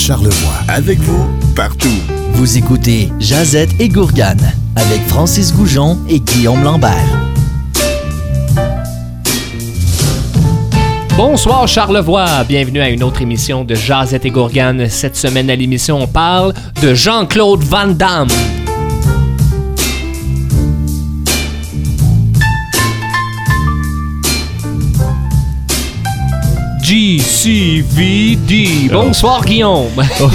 Charlevoix. Avec vous, partout. Vous écoutez Jazette et Gourgane avec Francis Goujon et Guillaume Lambert. Bonsoir Charlevoix, bienvenue à une autre émission de Jazette et Gourgane. Cette semaine à l'émission, on parle de Jean-Claude Van Damme. GCVD. Bonsoir Guillaume. oh,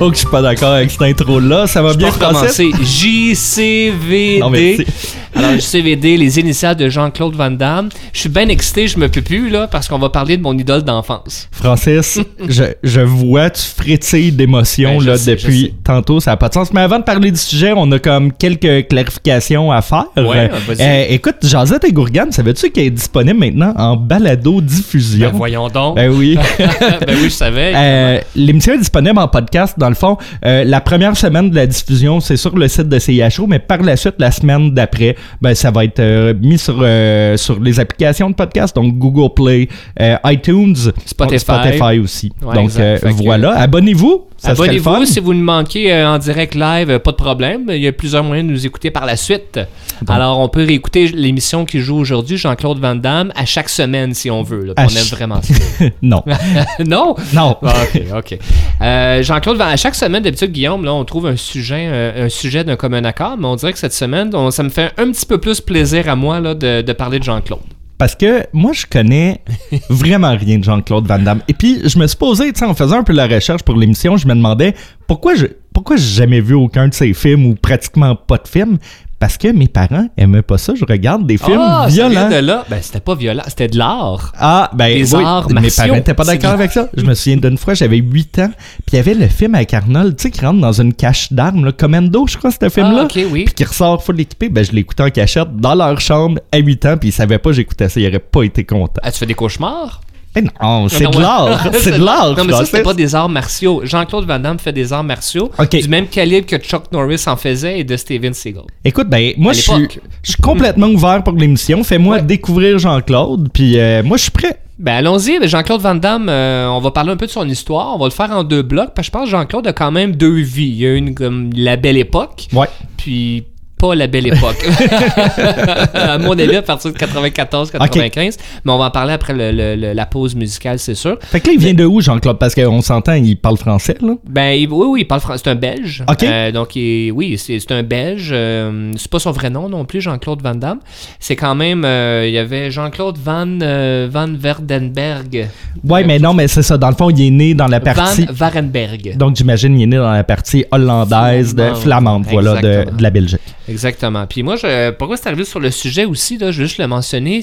oh, que je suis pas d'accord avec cette intro-là. Ça va Je bien, recommencer. JCVD. Non, merci. Alors, JCVD, les initiales de Jean-Claude Van Damme. Je suis bien excité, je me peux plus, là, parce qu'on va parler de mon idole d'enfance. Francis, je, je vois, tu frétilles d'émotion Ben, là, sais, depuis tantôt. Ça n'a pas de sens. Mais avant de parler du sujet, on a comme quelques clarifications à faire. Ouais, euh, écoute, Jazette et Gourgane, savais-tu qu'elle est disponible maintenant en balado-diffusion? Ben, voyons donc. Ben oui. ben oui, je savais. Euh, L'émission est disponible en podcast. Dans le fond, euh, la première semaine de la diffusion, c'est sur le site de CIHO, mais par la suite, la semaine d'après, ben, ça va être euh, mis sur, euh, sur les applications de podcast, donc Google Play, euh, iTunes, Spotify. Spotify aussi. Ouais, donc que- voilà, abonnez-vous. Abonnez-vous si vous nous manquez en direct live, pas de problème. Il y a plusieurs moyens de nous écouter par la suite. Alors, on peut réécouter l'émission qui joue aujourd'hui, Jean-Claude Van Damme, à chaque semaine si on veut. là. On aime vraiment ça. non, non? non. Ah, ok, ok. Euh, Jean-Claude, Van- à chaque semaine, d'habitude, Guillaume, là, on trouve un sujet, un sujet d'un commun accord, mais on dirait que cette semaine, on- ça me fait un petit peu plus plaisir à moi là, de, de parler de Jean-Claude. Parce que moi, je connais vraiment rien de Jean-Claude Van Damme. Et puis, je me suis posé, tu sais, en faisant un peu la recherche pour l'émission, je me demandais pourquoi je pourquoi j'ai jamais vu aucun de ses films ou pratiquement pas de films. Parce que mes parents aimaient pas ça. Je regarde des films Ah, violents. de là. Ben, c'était pas violent, c'était de l'art. Ah, ben oui, arts mes martiaux. parents n'étaient pas d'accord avec ça. Je me souviens d'une fois, j'avais 8 ans, puis il y avait le film avec Arnold, tu sais, qui rentre dans une cache d'armes, là, Commando, je crois, ce film-là. Ah, ok, oui. Puis qui ressort full équipé. Ben, je l'écoutais en cachette dans leur chambre à 8 ans, puis ils savaient pas que j'écoutais ça. Ils auraient pas été contents. Ah, tu fais des cauchemars? Eh non, c'est de l'art. c'est de l'art. Non, mais ça, c'était pas des arts martiaux. Jean-Claude Van Damme fait des arts martiaux du même calibre que Chuck Norris en faisait et de Steven Seagal. Écoute, ben, moi, suis, je suis complètement ouvert pour l'émission. Fais-moi découvrir Jean-Claude, puis euh, moi, je suis prêt. Ben allons-y, Jean-Claude Van Damme, euh, on va parler un peu de son histoire. On va le faire en deux blocs, parce que je pense que Jean-Claude a quand même deux vies. Il y a une comme la belle époque, Ouais. puis pas la belle époque. à mon avis, à partir de 94-95. Mais on va en parler après le- le- le- la pause musicale, c'est sûr. Fait que là, il vient de où, Jean-Claude? Parce qu'on s'entend, il parle français, là. Ben il- oui, oui, il parle français. C'est un Belge. Ok. Euh, donc, il- oui, c'est un Belge. Euh, c'est pas son vrai nom non plus, Jean-Claude Van Damme. C'est quand même. euh, il y avait Jean-Claude Van, Van Verdenberg. Ouais, mais non, mais c'est ça. Dans le fond, il est né dans la partie. Van Varenberg. Donc, j'imagine, il est né dans la partie hollandaise, de Flamande. voilà, de, de la Belgique. Exactement. Puis moi, je, pourquoi c'est arrivé sur le sujet aussi, là, je veux juste le mentionner,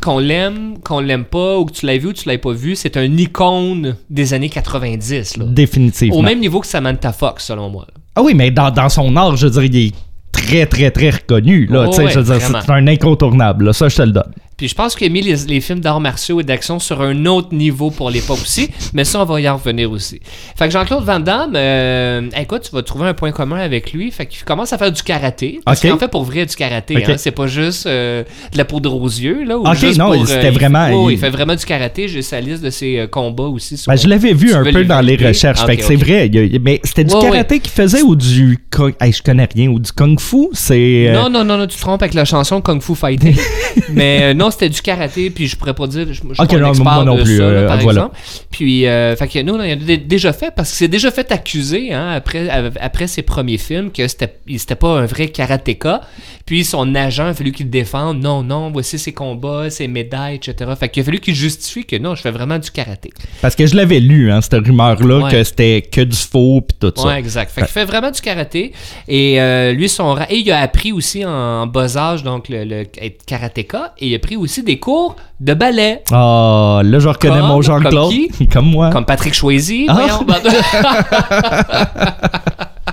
qu'on l'aime, qu'on l'aime pas, ou que tu l'aies vu ou tu l'aies pas vu, c'est un icône des années 90. Là. Définitivement. Au même niveau que Samantha Fox, selon moi. là. Ah oui, mais dans, dans son art, je veux dire, il est très, très, très reconnu. Là, Oh, ouais, je veux dire, c'est un incontournable. là. ça, je te le donne. Puis je pense qu'il a mis les, les films d'arts martiaux et d'action sur un autre niveau pour l'époque aussi, mais ça, on va y en revenir aussi. Fait que Jean-Claude Van Damme, euh, écoute, tu vas trouver un point commun avec lui. Fait qu'il commence à faire du karaté. Parce Ok. qu'en fait, pour vrai, du karaté. Ok. hein. c'est pas juste euh, de la poudre aux yeux. Là, ou Ok, juste non, pour, c'était il- vraiment- oh, il... il- fait vraiment du karaté. J'ai sa liste de ses euh, combats aussi. sur- Ben, je l'avais vu un peu dans les recherches. Fait que c'est vrai. a- mais c'était du Ouais, karaté qu'il faisait ou du. Hey, je connais rien. Ou du kung fu C'est. euh, Non, non, non, non, tu te trompes avec la chanson Kung Fu Fighting. Mais euh, non, c'était du karaté, puis je pourrais pas dire, je, je suis Ok, pas un non, expert moi non de plus, ça, là, euh, par voilà. exemple. Puis, euh, fait que nous, on a dé- déjà fait, parce que c'est déjà fait accuser, hein, après, après ses premiers films, que c'était pas un vrai karatéka. Puis son agent a fallu qu'il le défende. Non, non, voici ses combats, ses médailles, etc. Fait qu'il a fallu qu'il justifie que non, je fais vraiment du karaté. Parce que je l'avais lu, hein, cette rumeur-là, Ouais. que c'était que du faux puis tout ça. Ouais, exact. Fait qu'il fait vraiment du karaté. Et euh, lui, son et il a appris aussi en bas âge, donc, le, le- être karatéka. Et il a pris aussi des cours de ballet. Ah, là, je reconnais Comme- mon Jean-Claude. comme? Comme moi. Comme Patrick Choisy, Ah.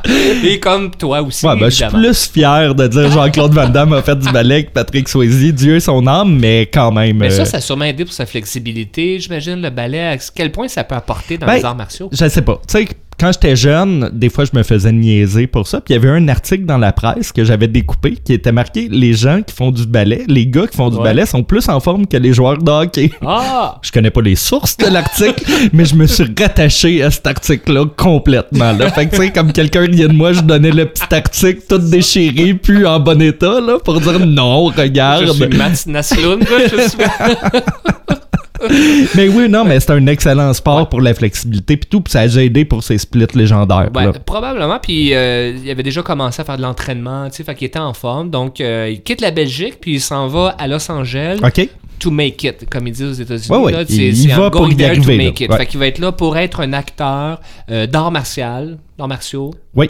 Et comme toi aussi, Ouais, ben, je suis plus fier de dire Jean-Claude Van Damme a fait du ballet que Patrick Swayze. Dieu est son âme, mais quand même. Mais ça, euh, ça a sûrement aidé pour sa flexibilité. J'imagine le ballet, à quel point ça peut apporter dans Ben, les arts martiaux. Je sais pas. Tu sais, quand j'étais jeune, des fois, je me faisais niaiser pour ça. Puis il y avait un article dans la presse que j'avais découpé qui était marqué Les gens qui font du ballet, les gars qui font du Ouais. ballet sont plus en forme que les joueurs de hockey. Ah! Je connais pas les sources de l'article, mais je me suis rattaché à cet article-là complètement. Là. Fait que, tu sais, comme quelqu'un vient de moi, je donnais le petit article tout déchiré, puis en bon état, là, pour dire non, Je regarde. suis Naslund, là, je suis... Mais oui, non, mais c'est un excellent sport pour la flexibilité, puis tout, puis ça a déjà aidé pour ces splits légendaires. Ouais, probablement. Puis euh, il avait déjà commencé à faire de l'entraînement, tu sais, fait qu'il était en forme. Donc euh, il quitte la Belgique, puis il s'en va à Los Angeles OK? to make it, comme ils disent aux États-Unis. Ouais, là. il- va pour y to arriver, make là. it. Ouais. Fait qu'il va être là pour être un acteur euh, d'art martial, d'art martiaux, Oui.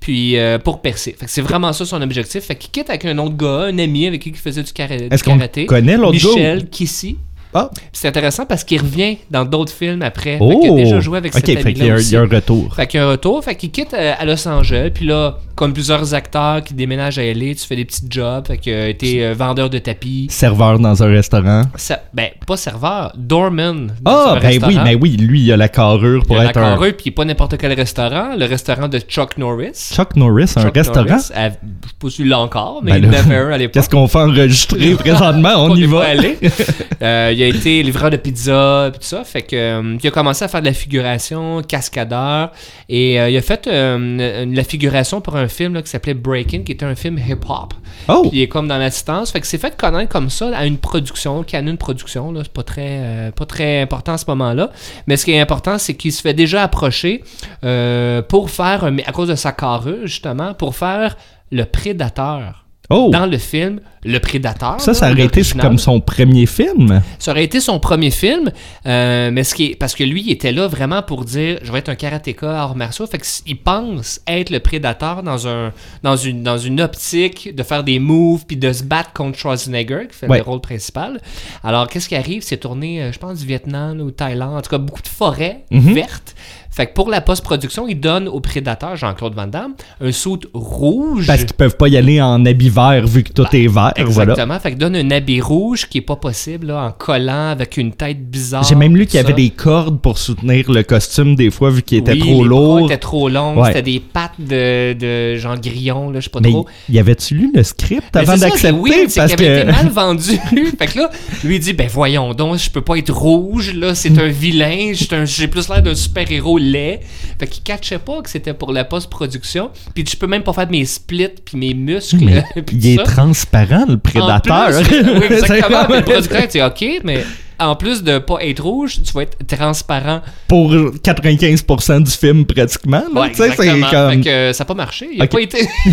puis euh, pour percer. Fait que c'est vraiment ça son objectif. Fait qu'il quitte avec un autre gars, un ami avec qui il faisait du, Est-ce qu'on karaté. connaît l'autre gars? Michel Kissy. Ah, C'est intéressant parce qu'il revient dans d'autres films après. Fait oh! qu'il a déjà joué avec OK, cet fait qu'il y, ami-là a un- aussi. il y a un retour. Fait qu'il y a un retour, fait qu'il quitte euh, à Los Angeles, puis là, comme plusieurs acteurs qui déménagent à LA, tu fais des petits jobs, fait qu'il a été euh, vendeur de tapis. Serveur dans un restaurant. Ça- ben, pas serveur, doorman. Ah, un ben oui, restaurant. mais oui, lui, il a la carrure pour Il a être un... carrure, puis pas n'importe quel restaurant, le restaurant de Chuck Norris. Chuck Norris, un restaurant? À- je sais pas si là encore, mais Ben il en avait un à l'époque. Qu'est-ce qu'on fait enregistrer présentement? On, y va. allé. Euh, il a été livreur de pizza et tout ça. Fait que euh, il a commencé à faire de la figuration, cascadeur. Et euh, il a fait euh, une- la figuration pour un film là, qui s'appelait Breaking, qui était un film hip-hop. Oh! Puis il est comme dans l'assistance. Fait que c'est fait connaître comme ça à une production, Canon Production. C'est pas très, euh, pas très important à ce moment-là. Mais ce qui est important, c'est qu'il se fait déjà approcher pour faire, à cause de sa carrure, justement, pour faire le prédateur. Oh! Dans le film, Le Prédateur. Ça, ça aurait été comme son premier film. Ça aurait été son premier film, euh, mais ce qui est, parce que lui, il était là vraiment pour dire je vais être un karatéka hors martiaux. Fait qu'il pense être le prédateur dans, un, dans, une, dans une optique de faire des moves puis de se battre contre Schwarzenegger, qui fait Ouais. le rôle principal. Alors, qu'est-ce qui arrive? C'est tourné, euh, je pense, du Vietnam ou Thaïlande, en tout cas, beaucoup de forêts Mhm. vertes. Fait que pour la post-production, il donne au prédateur, Jean-Claude Van Damme, un saut rouge. Parce qu'ils peuvent pas y aller en habit vert vu que tout est vert. Voilà. Exactement. Fait que donne un habit rouge qui est pas possible là, en collant avec une tête bizarre. J'ai même lu qu'il y avait des cordes pour soutenir le costume des fois vu qu'il était Oui, trop les bras lourd. étaient trop. Ouais. C'était des pattes de, de genre grillon, là, je sais pas Mais trop. y avait-tu lu le script Mais avant d'accepter? Parce qu'il avait que. été mal vendu. fait que là, lui il dit ben voyons donc, je peux pas être rouge là, c'est un vilain, j'ai plus l'air d'un super-héros laid. Fait qu'il catchait pas que c'était pour la post-production, puis je peux même pas faire mes splits puis mes muscles. Mais puis il est ça. transparent, le prédateur. plus, oui, exactement. le producteur dit OK, mais en plus de pas être rouge, tu vas être transparent. Pour 95% du film, pratiquement. là. Ouais, Tu sais, c'est exactement. comme. Fait que euh, ça n'a pas marché. Il a Ok. pas été.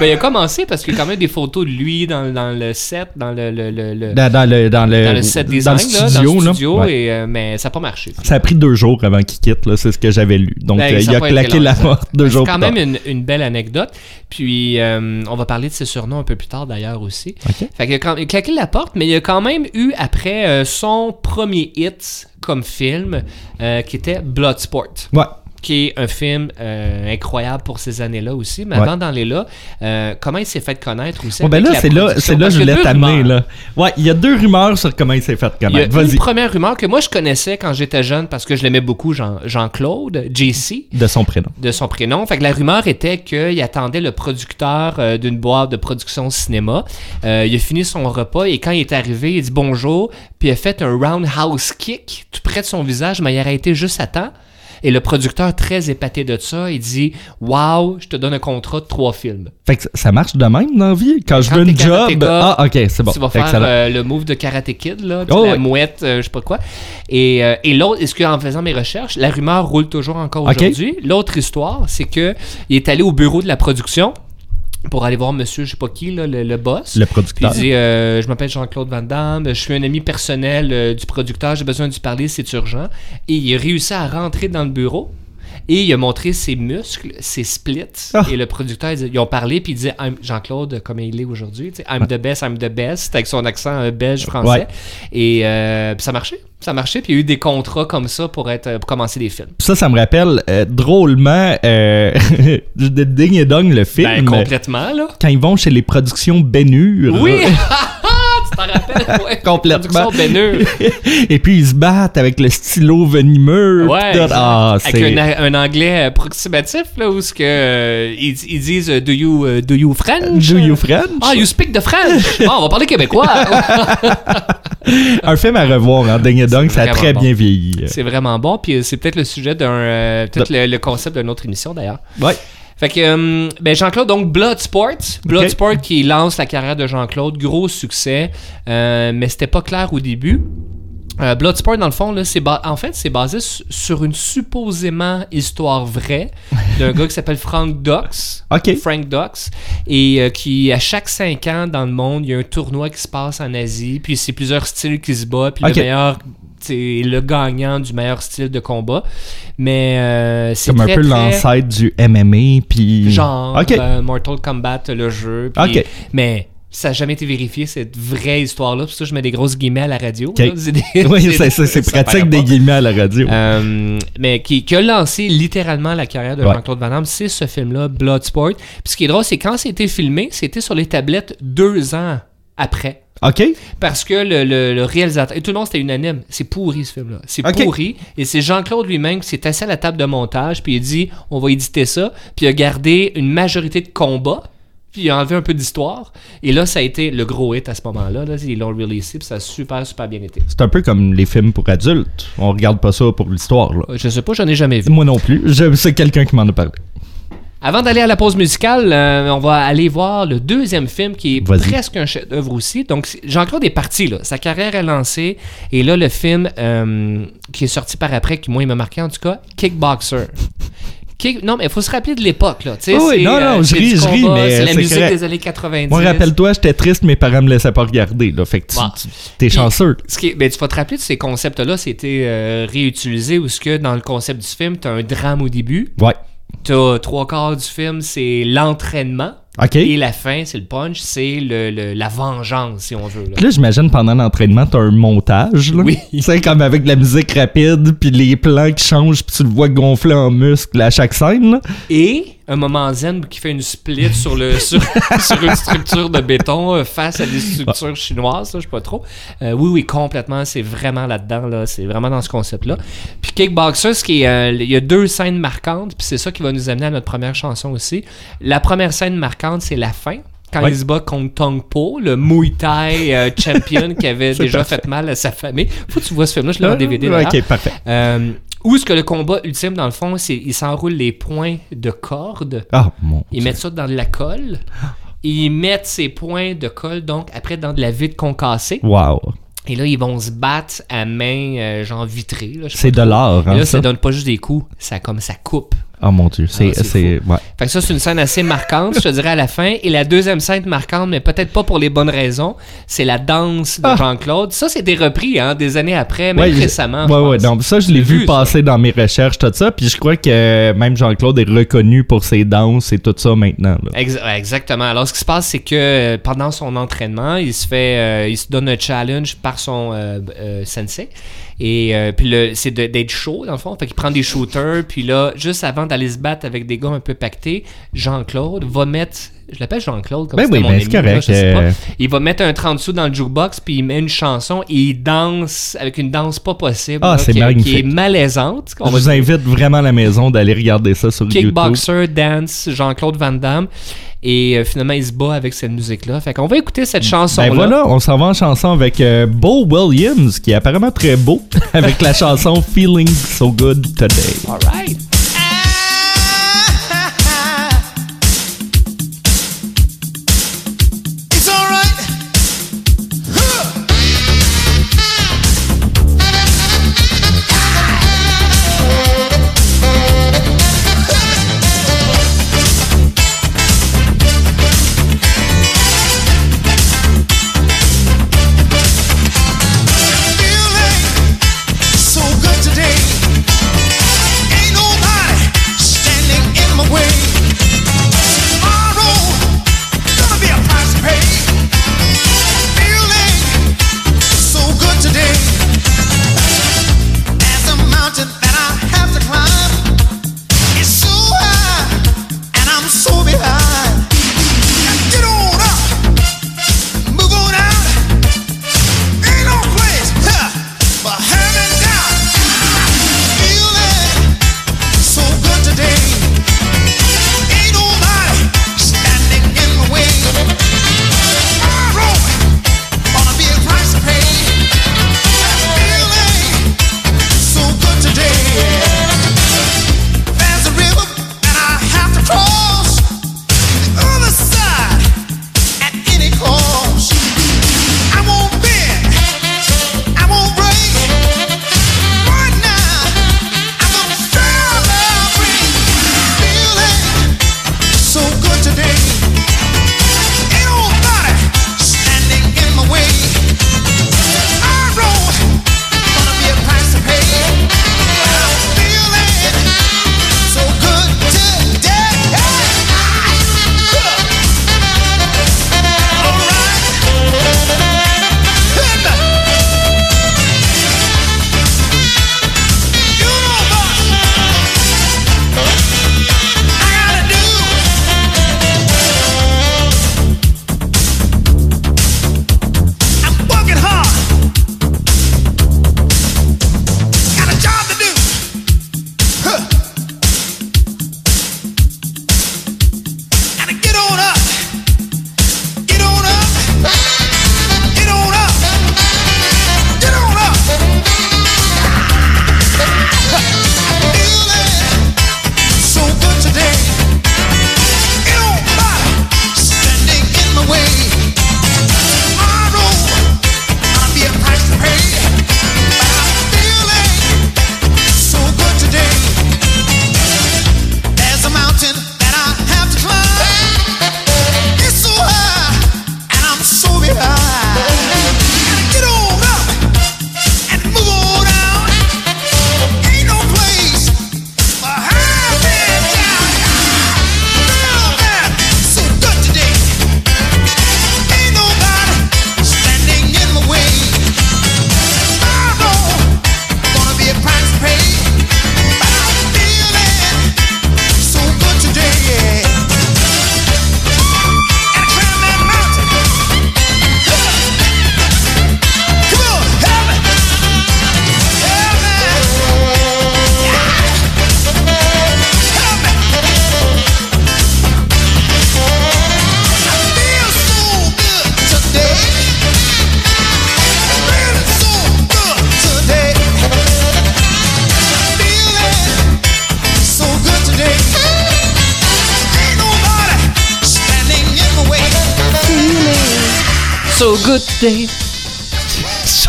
ben, il a commencé parce qu'il y a quand même des photos de lui dans, dans le set, dans le, le, le- le- Dans, dans le, dans, le, dans le set dans design, là, dans le là. studio, Ouais. et, euh, mais ça n'a pas marché. Ça a pris deux jours avant qu'il quitte, c'est ce que j'avais lu. Donc, Ben, euh, il a claqué la porte deux C'est jours quand plus même tard. une, une belle anecdote. Puis, euh, on va parler de ses surnoms un peu plus tard d'ailleurs aussi. Fait quand- il a claqué la porte, mais il a quand même eu après euh, son premier hit comme film, euh, qui était Bloodsport Ouais. Qui est un film euh, incroyable pour ces années-là aussi. Mais Ouais. avant d'aller là, euh, comment il s'est fait connaître aussi? Ben là, c'est là, c'est là je voulais t'amener, là. Ouais, il y a deux rumeurs sur comment il s'est fait connaître. une Vas-y. première rumeur que moi je connaissais quand j'étais jeune parce que je l'aimais beaucoup, Jean- Jean-Claude, JC, De son prénom. de son prénom. Fait que la rumeur était qu'il attendait le producteur euh, d'une boîte de production cinéma. Il a fini son repas et quand il est arrivé, il dit bonjour, puis il a fait un roundhouse kick tout près de son visage, mais il a arrêté juste à temps. Et le producteur, très épaté de ça, il dit Wow, je te donne un contrat de trois films. Fait que ça- marche de même dans la vie? Quand je veux une job. Ah, ok, c'est bon. tu vas faire euh, le move de Karate Kid, là, Oh, la mouette, euh, je sais pas quoi. Et, euh, et l'autre, est-ce qu'en faisant mes recherches, la rumeur roule toujours encore aujourd'hui? L'autre histoire, c'est que il est allé au bureau de la production pour aller voir monsieur, je sais pas qui, là, le, le boss. Le Puis producteur. il dit euh, Je m'appelle Jean-Claude Van Damme, je suis un ami personnel euh, du producteur, j'ai besoin de lui parler, c'est urgent. Et il a réussi à rentrer dans le bureau. Et il a montré ses muscles, ses splits. Ah. Et le producteur, ils ont parlé, puis il disait Jean-Claude, comme il est aujourd'hui, tu sais, I'm the best, I'm the best, avec son accent euh, belge français. Ouais. Et euh, ça marchait. Ça marchait, puis il y a eu des contrats comme ça pour, être, pour commencer des films. Ça, ça me rappelle euh, drôlement euh, de Ding et Dong, le film. Ben, complètement, là. quand ils vont chez les productions Bénure. Oui! t'en rappelles? Ouais. Complètement. Et puis ils se battent avec le stylo venimeux. Ouais. Ah, avec un, un anglais approximatif, là, où ce que, euh, ils, ils disent euh, do, you, euh, do you French? Do you French? Ah, you speak the French! Ah, on va parler québécois! Un film à revoir, hein. Ding Dong, ça a très bon. bien vieilli. c'est vraiment bon, puis euh, c'est peut-être le sujet d'un. euh, peut-être le, le concept d'une autre émission d'ailleurs. Ouais. Fait que euh, ben Jean-Claude, donc Bloodsport. Bloodsport qui lance la carrière de Jean-Claude, gros succès, euh, mais c'était pas clair au début. Euh, Bloodsport, dans le fond, là, c'est ba- en fait, c'est basé su- sur une supposément histoire vraie d'un gars qui s'appelle Frank Dux. Ok. Frank Dux. Et euh, qui, à chaque 5 ans dans le monde, il y a un tournoi qui se passe en Asie. Puis c'est plusieurs styles qui se battent. Puis le meilleur, le gagnant du meilleur style de combat. Mais euh, c'est Comme un peu l'ancêtre du MMA, puis. genre euh, Mortal Kombat le jeu mais ça n'a jamais été vérifié cette vraie histoire là pour ça je mets des grosses guillemets à la radio Ok. là. C'est des- oui, c'est- c'est, c'est, c'est pratique des guillemets à la radio. Euh, mais qui, qui a lancé littéralement la carrière de Ouais. Jean-Claude Van Damme, c'est ce film-là, Bloodsport. Puis ce qui est drôle, c'est quand c'était filmé, c'était sur les tablettes deux ans après. ok. Parce que le, le- le réalisateur, et tout le monde c'était unanime, c'est pourri ce film-là. C'est pourri. Et c'est Jean-Claude lui-même qui s'est assis à la table de montage, puis il a dit on va éditer ça, puis il a gardé une majorité de combats, puis il a enlevé un peu d'histoire. Et là, ça a été le gros hit à ce moment-là. Là. Ils l'ont releasé, puis ça a super, super bien été. C'est un peu comme les films pour adultes. On regarde pas ça pour l'histoire, là. Euh, Je sais pas, j'en ai jamais vu. Moi non plus. Je, c'est quelqu'un qui m'en a parlé. Avant d'aller à la pause musicale, euh, on va aller voir le deuxième film qui est presque un chef-d'œuvre aussi. Donc, c'est- Jean-Claude est parti, là. Sa carrière est lancée. Et là, le film euh, qui est sorti par après, qui moi, il m'a marqué en tout cas, Kickboxer. Kick- Non, mais il faut se rappeler de l'époque, là. Oui, non, non, euh, je ris, je ris, mais C'est la musique correct. des années 90. Moi, rappelle-toi, j'étais triste, mes parents me laissaient pas regarder, là. Fait que tu, Bon. Puis- chanceux. Ce qui est- ben, tu vas te rappeler de ces concepts-là, c'était réutilisé où ce que dans le concept du film, tu as un drame au début, Ouais. Tu as trois quarts du film, c'est l'entraînement. Et la fin, c'est le punch, c'est le, le- la vengeance, si on veut. là. Là, j'imagine pendant l'entraînement, t'as un montage, là. Oui. Sais, comme avec de la musique rapide, puis les plans qui changent, puis tu le vois gonfler en muscle à chaque scène, là. Et un moment zen qui fait une split sur, le, sur, sur une structure de béton euh, face à des structures chinoises, ça, je sais pas trop. Euh, oui, oui, complètement, c'est vraiment là-dedans, là, c'est vraiment dans ce concept-là. Puis Kickboxer, ce qui est, euh, il y a deux scènes marquantes, puis c'est ça qui va nous amener à notre première chanson aussi. La première scène marquante, c'est la fin. Quand Ouais. il se bat contre Tong Po, le Muay Thai euh, champion qui avait déjà fait mal à sa famille. Faut que tu vois ce film-là, je l'ai en DVD. d'ailleurs. OK, parfait. Euh, où est-ce que le combat ultime, dans le fond, c'est ils s'enroulent les points de corde, Ah, mon. ils mettent ça dans de la colle, ils mettent ces points de colle, donc, après, dans de la vitre concassée. Wow. Et là, ils vont se battre à main, euh, genre vitrée. là, C'est de l'art, hein, là, ça? ça donne pas juste des coups, ça comme ça coupe. Oh mon Dieu, c'est. Ah, c'est ouais. Fait que ça, c'est une scène assez marquante, je te dirais, à la fin. Et la deuxième scène marquante, mais peut-être pas pour les bonnes raisons, c'est la danse de Ah. Jean-Claude. Ça, c'était repris hein, des années après, même Ouais, récemment. Ouais, ouais, donc ça, je l'ai vu, passer dans mes recherches, tout ça. Puis je crois que même Jean-Claude est reconnu pour ses danses et tout ça maintenant. là. Exactement. Alors, ce qui se passe, c'est que euh, pendant son entraînement, il se fait, euh, il se donne un challenge par son euh, euh, sensei. Et euh, puis c'est d'être chaud dans le fond. Fait qu'il prend des shooters. Puis là, juste avant d'aller se battre avec des gars un peu pactés, Jean-Claude va mettre. Je l'appelle Jean-Claude comme Ben oui, mon ben ami, c'est là, correct, je sais pas. euh. Il va mettre un 30 sous dans le jukebox, puis il met une chanson et il danse avec une danse pas possible. Ah, là, qui, qui est malaisante. On Je vous invite vraiment à la maison d'aller regarder ça sur YouTube. Kickboxer, Dance, Jean-Claude Van Damme. Et euh, finalement, il se bat avec cette musique-là. Fait qu'on va écouter cette chanson-là. Ben voilà, on s'en va en chanson avec euh, Bo Williams, qui est apparemment très beau, avec la chanson Feeling So Good Today. Alright. It's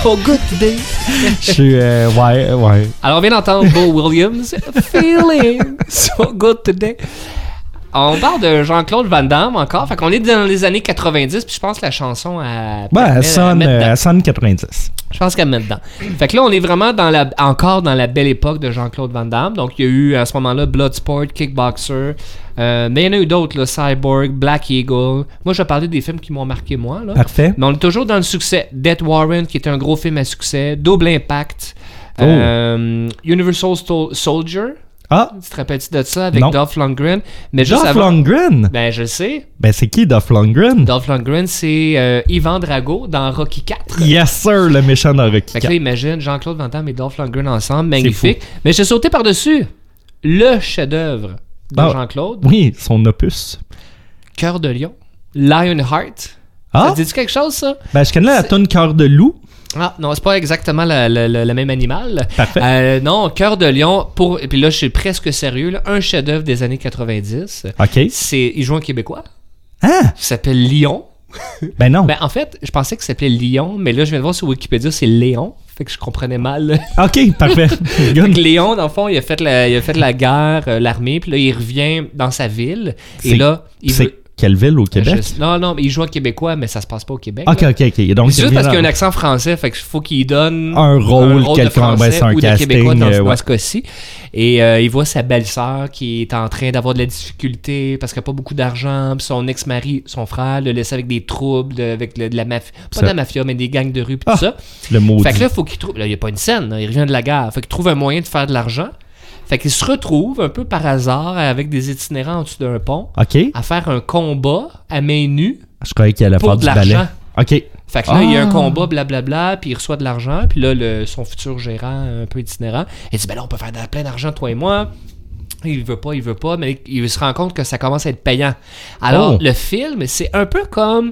So good today. Je suis. euh, ouais, ouais. Alors, on vient d'entendre Bo Williams. Feeling so good today. On parle de Jean-Claude Van Damme encore. Fait qu'on est dans les années 90, puis je pense que la chanson a. Ouais, à elle sonne, euh, elle sonne 90. Je pense qu'elle met dedans. Fait que là, on est vraiment dans la, encore dans la belle époque de Jean-Claude Van Damme. Donc, il y a eu à ce moment-là Bloodsport, Kickboxer. euh, mais il y en a eu d'autres, là, Cyborg, Black Eagle. Moi, je vais parler des films qui m'ont marqué, moi. Là. Parfait. Mais on est toujours dans le succès. Death Warrant, qui était un gros film à succès. Double Impact. Oh. euh, Universal Soldier. Ah, Tu te rappelles-tu de ça avec. Dolph Lundgren? Mais juste Dolph avant- Lundgren? Ben, je sais. Ben, c'est qui Dolph Lundgren? Dolph Lundgren, c'est euh, Ivan Drago dans Rocky 4. Yes, sir, le méchant dans Rocky Fait que là, 4. imagine Jean-Claude Van Damme et Dolph Lundgren ensemble, magnifique. Mais j'ai sauté par-dessus le chef-d'œuvre de Ah. Jean-Claude, Oui, son opus. Cœur de Lion, Lionheart. Ah, Ça te dit quelque chose, ça? ben, je connais la tonne Cœur de loup. Ah, non, c'est pas exactement le même animal. Parfait. Euh, non, Cœur de Lion, pour... et puis là, je suis presque sérieux, là, un chef-d'œuvre des années 90. OK. C'est... Il joue un Québécois. Ah, Il s'appelle Lion. ben non. Ben, en fait, je pensais que ça s'appelait Lion, mais là, je viens de voir sur Wikipédia, c'est Léon. Fait que je comprenais mal. OK, parfait. Que Léon, dans le fond, il a fait la, il a fait la guerre, euh, l'armée, puis là, il revient dans sa ville. Et là, il veut. Quelle ville au Québec? Je- non, non, mais il joue en québécois, mais ça se passe pas au Québec. OK, là. OK, OK. Donc, C'est juste parce qu'il y a un accent français, fait qu'il faut qu'il donne Un rôle, de quelqu'un, ben, un ou de casting, québécois dans, euh, ouais. ce cas-ci. Et euh, il voit sa belle-sœur qui est en train d'avoir de la difficulté parce qu'elle n'a pas beaucoup d'argent. Son ex-mari, son frère, le laisse avec des troubles, de- avec le- de la mafia. Pas Ça- de la mafia, mais des gangs de rue, puis Ah, tout ça. le mot. Fait que là, faut qu'il trouve. Là, il n'y a pas une scène, là, il revient de la gare. Fait qu'il trouve un moyen de faire de l'argent. Fait qu'il se retrouve un peu par hasard avec des itinérants en dessous d'un pont à faire un combat à main nue Je croyais qu'il allait pour faire de du l'argent. OK. Fait que là, il y a un Ah. combat, blablabla, puis il reçoit de l'argent. Puis là, le- son futur gérant, un peu itinérant, il dit Ben là, on peut faire de- plein d'argent, toi et moi. Il veut pas, il veut pas, mais il se rend compte que ça commence à être payant. Alors, Oh. le film, c'est un peu comme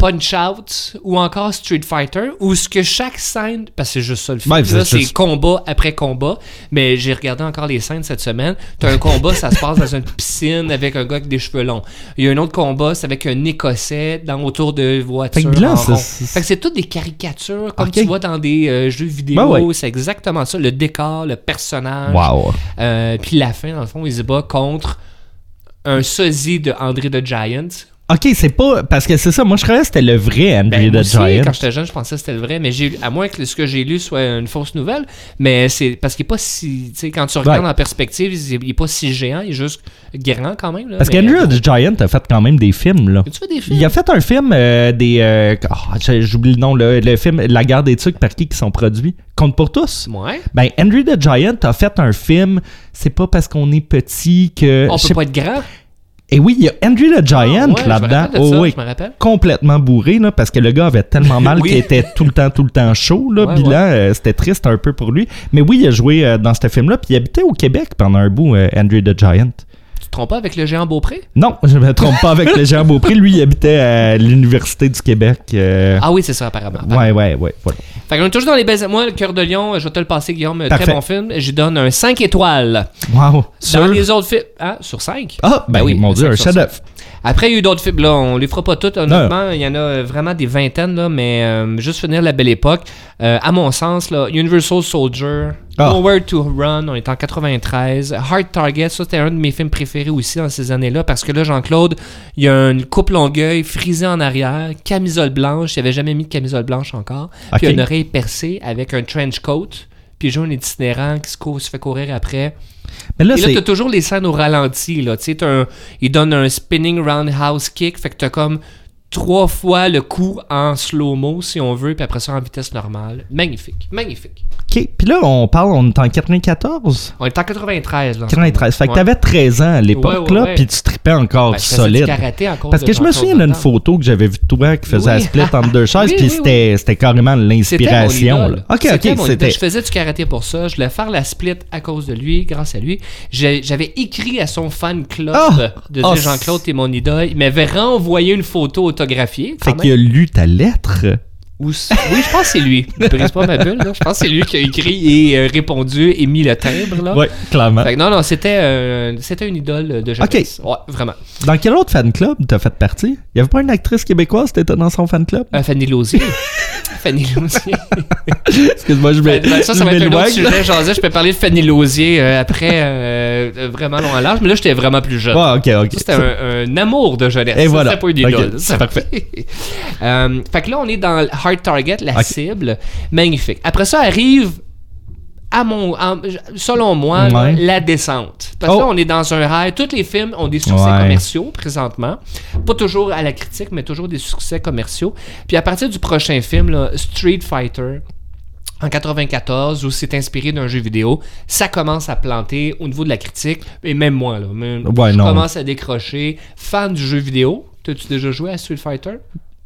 Punch Out ou encore Street Fighter, où ce que chaque scène, parce que c'est juste ça le film, Ouais, là, c'est combat après combat, mais j'ai regardé encore les scènes cette semaine. T'as un combat, ça se passe dans une piscine avec un gars avec des cheveux longs. Il y a un autre combat, c'est avec un Écossais dans, autour de voitures. Fait que là, en c'est- rond. c'est- Fait que c'est toutes des caricatures, comme tu vois dans des euh, jeux vidéo. Ben ouais. C'est exactement ça. Le décor, le personnage. Wow. Euh, puis la fin, dans le fond, il se bat contre un sosie de André the Giant. OK, c'est pas. Parce que c'est ça, moi je croyais que c'était le vrai Andrew Ben, the aussi, Giant. quand j'étais jeune, je pensais que c'était le vrai, mais j'ai à moins que ce que j'ai lu soit une fausse nouvelle, mais c'est parce qu'il est pas si, tu sais, quand tu regardes Ouais. en perspective, il est, pas si géant, il est juste grand quand même. là, Parce qu'Andrew the Giant a fait quand même des films, là. Tu fais des films? Il a fait un film euh, des. euh, ah, J'oublie le nom, là, le film La guerre des trucs par qui qui sont produits. Compte pour tous. Ouais. Ben, Andrew the Giant a fait un film. C'est pas parce qu'on est petit que. On peut pas être grand. Et oui, il y a Andrew the Giant Ah, ouais, je me là-dedans. rappelle de Oh, ça, oui. je me rappelle. Complètement bourré, là, parce que le gars avait tellement mal Oui. qu'il était tout le temps, tout le temps chaud. Là, Ouais, bilan, ouais. euh, c'était triste un peu pour lui. Mais oui, il a joué euh, dans ce film-là, puis il habitait au Québec pendant un bout, euh, Andrew the Giant. Tu te trompes pas avec le géant Beaupré? Non, je me trompe pas avec le Jean Beaupré. Lui, il habitait à l'Université du Québec. euh, Ah oui, c'est ça, apparemment. ouais, ouais, ouais, voilà. Fait qu'on est toujours dans les belles. Moi, le cœur de lion, je vais te le passer, Guillaume. Très bon film. J'y donne un 5 étoiles. Wow. Dans Sûr? les autres films. Hein, sur 5. Ah, ben, Ben oui, mon Dieu, un sur chef-d'œuvre. Après, il y a eu d'autres films. Là, on les fera pas toutes, honnêtement. Il y en a euh, vraiment des vingtaines, là, mais euh, juste finir la belle époque. Euh, à mon sens, là, Universal Soldier, Ah. Nowhere to Run, on est en 93. Hard Target, ça c'était un de mes films préférés aussi dans ces années-là, parce que là, Jean-Claude, il y a une coupe longueuil frisée en arrière, camisole blanche, il avait jamais mis de camisole blanche encore, puis Ok. une oreille percée avec un trench coat, puis il joue un itinérant qui se, court- se fait courir après. Mais là, c'est. t'as toujours les scènes au ralenti, là. Tu un- il donne un spinning roundhouse kick, fait que t'as comme trois fois le coup en slow-mo, si on veut, puis après ça en vitesse normale. Magnifique, magnifique. OK. Puis là, on parle, on est en 94? On est en 93, là. en ce 93. Fait que Ouais. t'avais 13 ans à l'époque, Ouais, ouais, là, puis tu tripais encore Ben, solide. du karaté cause Parce que je me souviens d'une photo que j'avais vue de toi qui faisait Oui. la split entre deux chaises, Oui, puis oui, c'était carrément l'inspiration. Ok, ok, c'était. Je faisais du karaté pour ça. Je voulais faire la split à cause de lui, grâce à lui. J'avais écrit à son fan club Ah! de Ah, Jean-Claude, t'es mon idole. Il m'avait renvoyé une photo autographiée. Fait qu'il a lu ta lettre. Oui, je pense que c'est lui. Ne brise pas ma bulle. là. Je pense que c'est lui qui a écrit et euh, répondu et mis le timbre. Là. Ouais, clairement. Fait que non, non, c'était euh, c'était une idole de jeunesse. Ouais, vraiment. Dans quel autre fan club t'as fait partie? Y avait pas une actrice québécoise qui était dans son fan club? Euh, Fanny Lausier. Fanny Lausier. Excuse-moi, je vais. Ben, ça, ça va être un autre sujet. Disais, je peux parler de Fanny Lausier euh, après vraiment long à large, mais là, j'étais vraiment plus jeune. Ouais, ok, ok. C'était un, un amour de jeunesse. Et Ça, voilà. C'était pas une Ok, idole. c'est parfait. Fait que là, on est dans Hard Target, la cible. Magnifique. Après ça arrive, à mon, selon moi, Ouais. la descente. Parce que Oh. là, on est dans un rail. Tous les films ont des succès Ouais. commerciaux présentement. Pas toujours à la critique, mais toujours des succès commerciaux. Puis à partir du prochain film, là, Street Fighter, en 94 où c'est inspiré d'un jeu vidéo, ça commence à planter au niveau de la critique et même moi là, même- Ouais, je non. commence à décrocher. Fan du jeu vidéo, t'as-tu déjà joué à Street Fighter?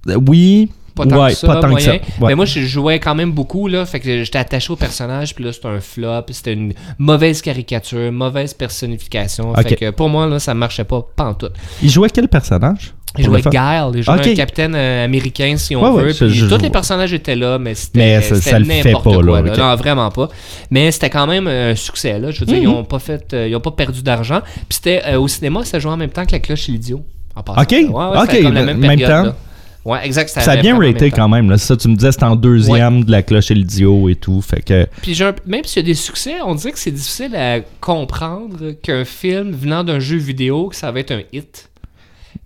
Euh, Oui. Pas tant ouais, que ça, pas tant moyen. que ça. Ouais. Mais moi je jouais quand même beaucoup là, fait que j'étais attaché au personnage puis là c'était un flop, c'était une mauvaise caricature, mauvaise personnification, fait que pour moi là ça marchait pas pantoute. Il jouait quel personnage? Il jouait? Guile, il jouait Ok. un capitaine euh, américain si on Ouais, veut. puis tous les personnages étaient là, mais c'était n'importe quoi. là. Non, vraiment pas. Mais c'était quand même un succès. Là. Je veux dire, Mhm. ils ont pas fait, euh, ils ont pas perdu d'argent. Puis c'était euh, au cinéma, ça jouait en même temps que la cloche et l'idiot. En passant. Ok. Ouais, ouais, comme la même temps. là. Ouais, exact. Ça a bien raté quand même. Là. Ça, tu me disais, c'était en deuxième de la cloche et l'idiot et tout. Fait que. Puis un- même s'il y a des succès, on dirait que c'est difficile à comprendre qu'un film venant d'un jeu vidéo, que ça va être un hit.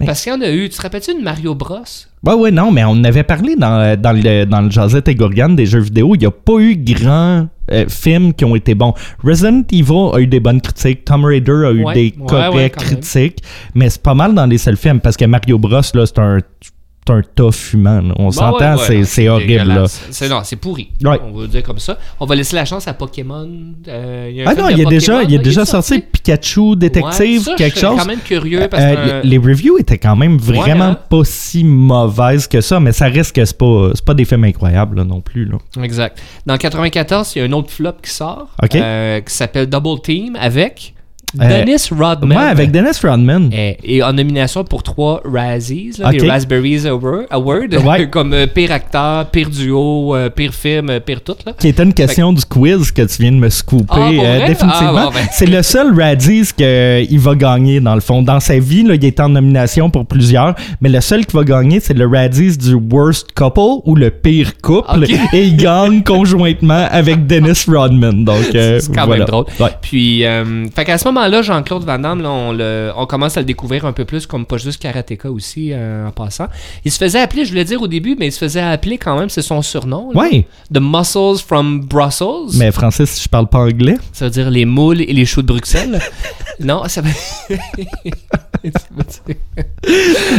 Parce qu'il y en a eu. Tu te rappelles-tu de Mario Bros? Ouais, ouais, non, mais on en avait parlé dans, dans le, dans le Jazette et Gorgane des jeux vidéo. Il n'y a pas eu grand euh, films qui ont été bons. Resident Evil a eu des bonnes critiques. Tomb Raider a eu Ouais, des ouais, correctes ouais, critiques. Mais c'est pas mal dans les seuls films parce que Mario Bros, là, c'est un, c'est un tas fumant. là. On Bah s'entend, ouais, ouais, c'est, horrible. C'est, non, c'est pourri. Ouais. On va le dire comme ça. On va laisser la chance à Pokémon. Euh, y a un Ah non, il y a déjà, Pokémon, il y a là, déjà est sorti Pikachu Détective, ça, quelque je chose. quand même curieux parce Euh, que. euh, les reviews étaient quand même vraiment hein? pas si mauvaises que ça, mais ça reste que c'est pas, c'est pas des films incroyables là, non plus. Là. Exact. Dans 94, il y a un autre flop qui sort. Euh, qui s'appelle Double Team avec Dennis Rodman. Ouais, avec Dennis Rodman. Et, et en nomination pour trois Razzies, là, Ok. les Raspberries Award, Award, Ouais. comme euh, pire acteur, pire duo, euh, pire film, euh, pire tout. Là. Qui était une question du quiz que tu viens de me scooper. Ah, euh, définitivement. Ah, bon, ben. C'est le seul Radis qu'il va gagner, dans le fond. Dans sa vie, là, il est en nomination pour plusieurs, mais le seul qui va gagner, c'est le Radis du Worst Couple ou le pire couple. Et il gagne conjointement avec Dennis Rodman. Donc, euh, C'est quand voilà. même drôle. Ouais. Puis, euh, fait qu'à ce moment-là, Jean-Claude Van Damme, là, on, le- on commence à le découvrir un peu plus comme pas juste karatéka aussi, euh, en passant. Il se faisait appeler, je voulais dire au début, mais il se faisait appeler quand même, c'est son surnom. là. Ouais, The Muscles from Brussels. mais Francis, je parle pas anglais. Ça veut dire les moules et les choux de Bruxelles. non, ça veut... Dire-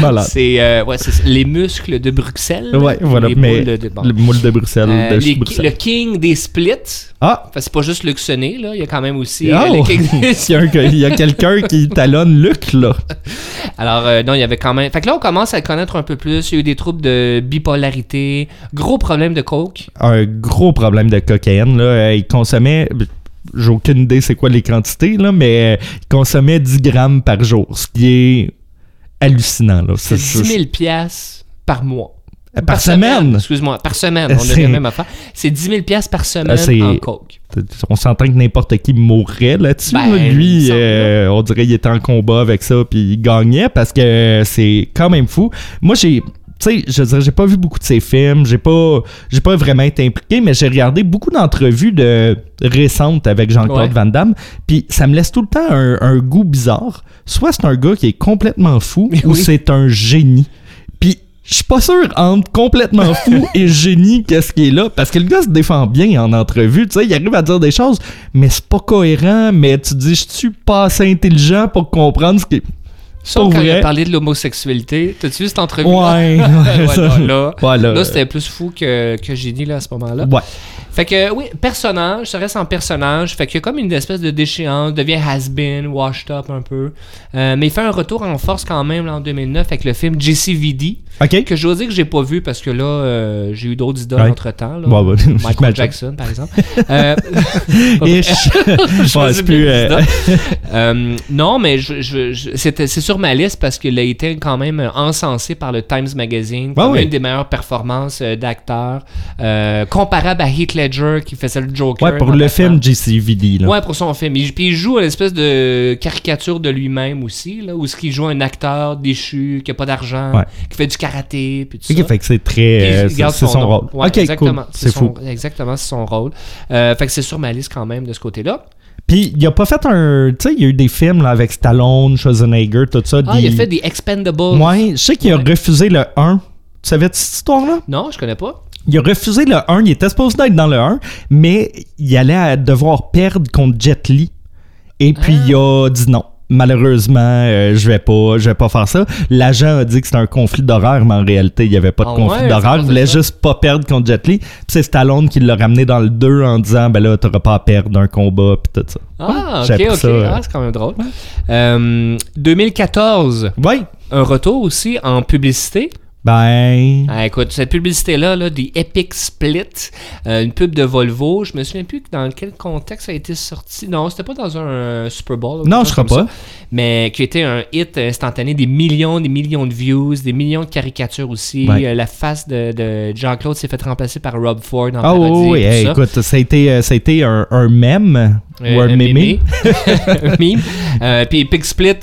Malade. c'est euh, ouais, les muscles de Bruxelles. Ouais, voilà. Les mais moules de- bon. le moule de Bruxelles. Euh, de les- Bruxelles. le king des splits. Ah! Enfin, c'est pas juste Luc là. Il y a quand même aussi euh, Oh! des il y a, quelqu'un qui talonne Luc, là. Alors, euh, non, il y avait quand même. Fait que là, on commence à le connaître un peu plus. Il y a eu des troubles de bipolarité, gros problème de coke. un gros problème de cocaïne. Là. Euh, Il consommait, j'ai aucune idée c'est quoi les quantités, là, mais euh, il consommait 10 grammes par jour, ce qui est hallucinant. Là. C'est C'est- 10 000 piastres par mois. Par semaine? Excuse-moi, par semaine. On a C'est- la même affaire. C'est 10 000 piastres par semaine Ah, c'est- en coke. On s'entend que n'importe qui mourrait là-dessus. Ben, Lui, euh, on dirait qu'il était en combat avec ça, puis il gagnait parce que c'est quand même fou. Moi, j'ai. Tu sais, je dire, j'ai pas vu beaucoup de ses films, j'ai pas, j'ai pas vraiment été impliqué, mais j'ai regardé beaucoup d'entrevues de récentes avec Jean-Claude Ouais. Van Damme, puis ça me laisse tout le temps un, un goût bizarre. Soit c'est un gars qui est complètement fou, ou c'est un génie. Je suis pas sûr entre complètement fou et génie qu'est-ce qui est là parce que le gars se défend bien en entrevue, tu sais, il arrive à dire des choses mais c'est pas cohérent, mais tu dis je suis pas assez intelligent pour comprendre ce qui est Sauf quand il a parlé de l'homosexualité. T'as-tu vu cette entrevue? Ouais, ouais, ouais, ça. là, là, c'était plus fou que, que génie là, à ce moment-là. ouais. Fait que, oui, personnage, ça reste en personnage. Fait qu'il y a comme une espèce de déchéance, devient has-been, washed up un peu. Euh, mais il fait un retour en force quand même là, en 2009 avec le film JCVD. Que je dois dire que j'ai pas vu parce que là, euh, j'ai eu d'autres idoles Ouais. entre-temps. là. Bon, bah, Michael. Jackson, par exemple. Euh, je plus, euh. Euh, non, mais je, je- je- c'était- c'est sur ma liste parce qu'il a été quand même encensé par le Times Magazine comme Ouais, une des meilleures performances euh, d'acteur, comparable à Heath Ledger qui faisait le Joker. Ouais, pour le film JCVD. Là. Ouais, pour son film. Il, puis il joue une espèce de caricature de lui-même aussi, là, où ce qu'il joue un acteur déchu, qui a pas d'argent, Ouais. qui fait du karaté, puis tout Ok, ça. fait que c'est très. Euh, c'est son, rôle. Ouais, ok, exactement. cool. C'est fou. Exactement, c'est son rôle. Euh, fait que c'est sur ma liste quand même de ce côté-là. Puis il a pas fait un. Tu sais, il y a eu des films là, avec Stallone, Schwarzenegger, tout ça. Ah, des- il a fait des Expendables. Ouais, je sais qu'il a refusé le 1. Tu savais cette histoire-là? Non, je connais pas. Il a refusé le 1. Il était supposé être dans le 1, mais il allait devoir perdre contre Jet Li. Et puis Ah. il a dit non. Malheureusement, euh, je vais pas, je vais pas faire ça. L'agent a dit que c'était un conflit d'horaire, mais en réalité, il y avait pas de Ah conflit ouais, d'horaire. Il voulait juste pas perdre contre Jet Li. Puis c'est Stallone qui l'a ramené dans le 2 en disant ben là, t'auras pas à perdre un combat puis tout ça. Ah, ok, ok. euh. Ah, c'est quand même drôle. Euh, 2014, Ouais. un retour aussi en publicité. Ben. Ah, écoute, cette publicité-là, là, The Epic Split, euh, une pub de Volvo, je me souviens plus dans quel contexte ça a été sorti. Non, c'était pas dans un Super Bowl. Non, je crois pas. ça, mais qui était un hit instantané, des millions, des millions de views, des millions de caricatures aussi. Ouais. Euh, la face de, de Jean-Claude s'est fait remplacer par Rob Ford en Ah parodie oui, hey, ça. écoute, ça a été, euh, ça a été un, un mème Euh, ou un mémé? un puis Pig Split,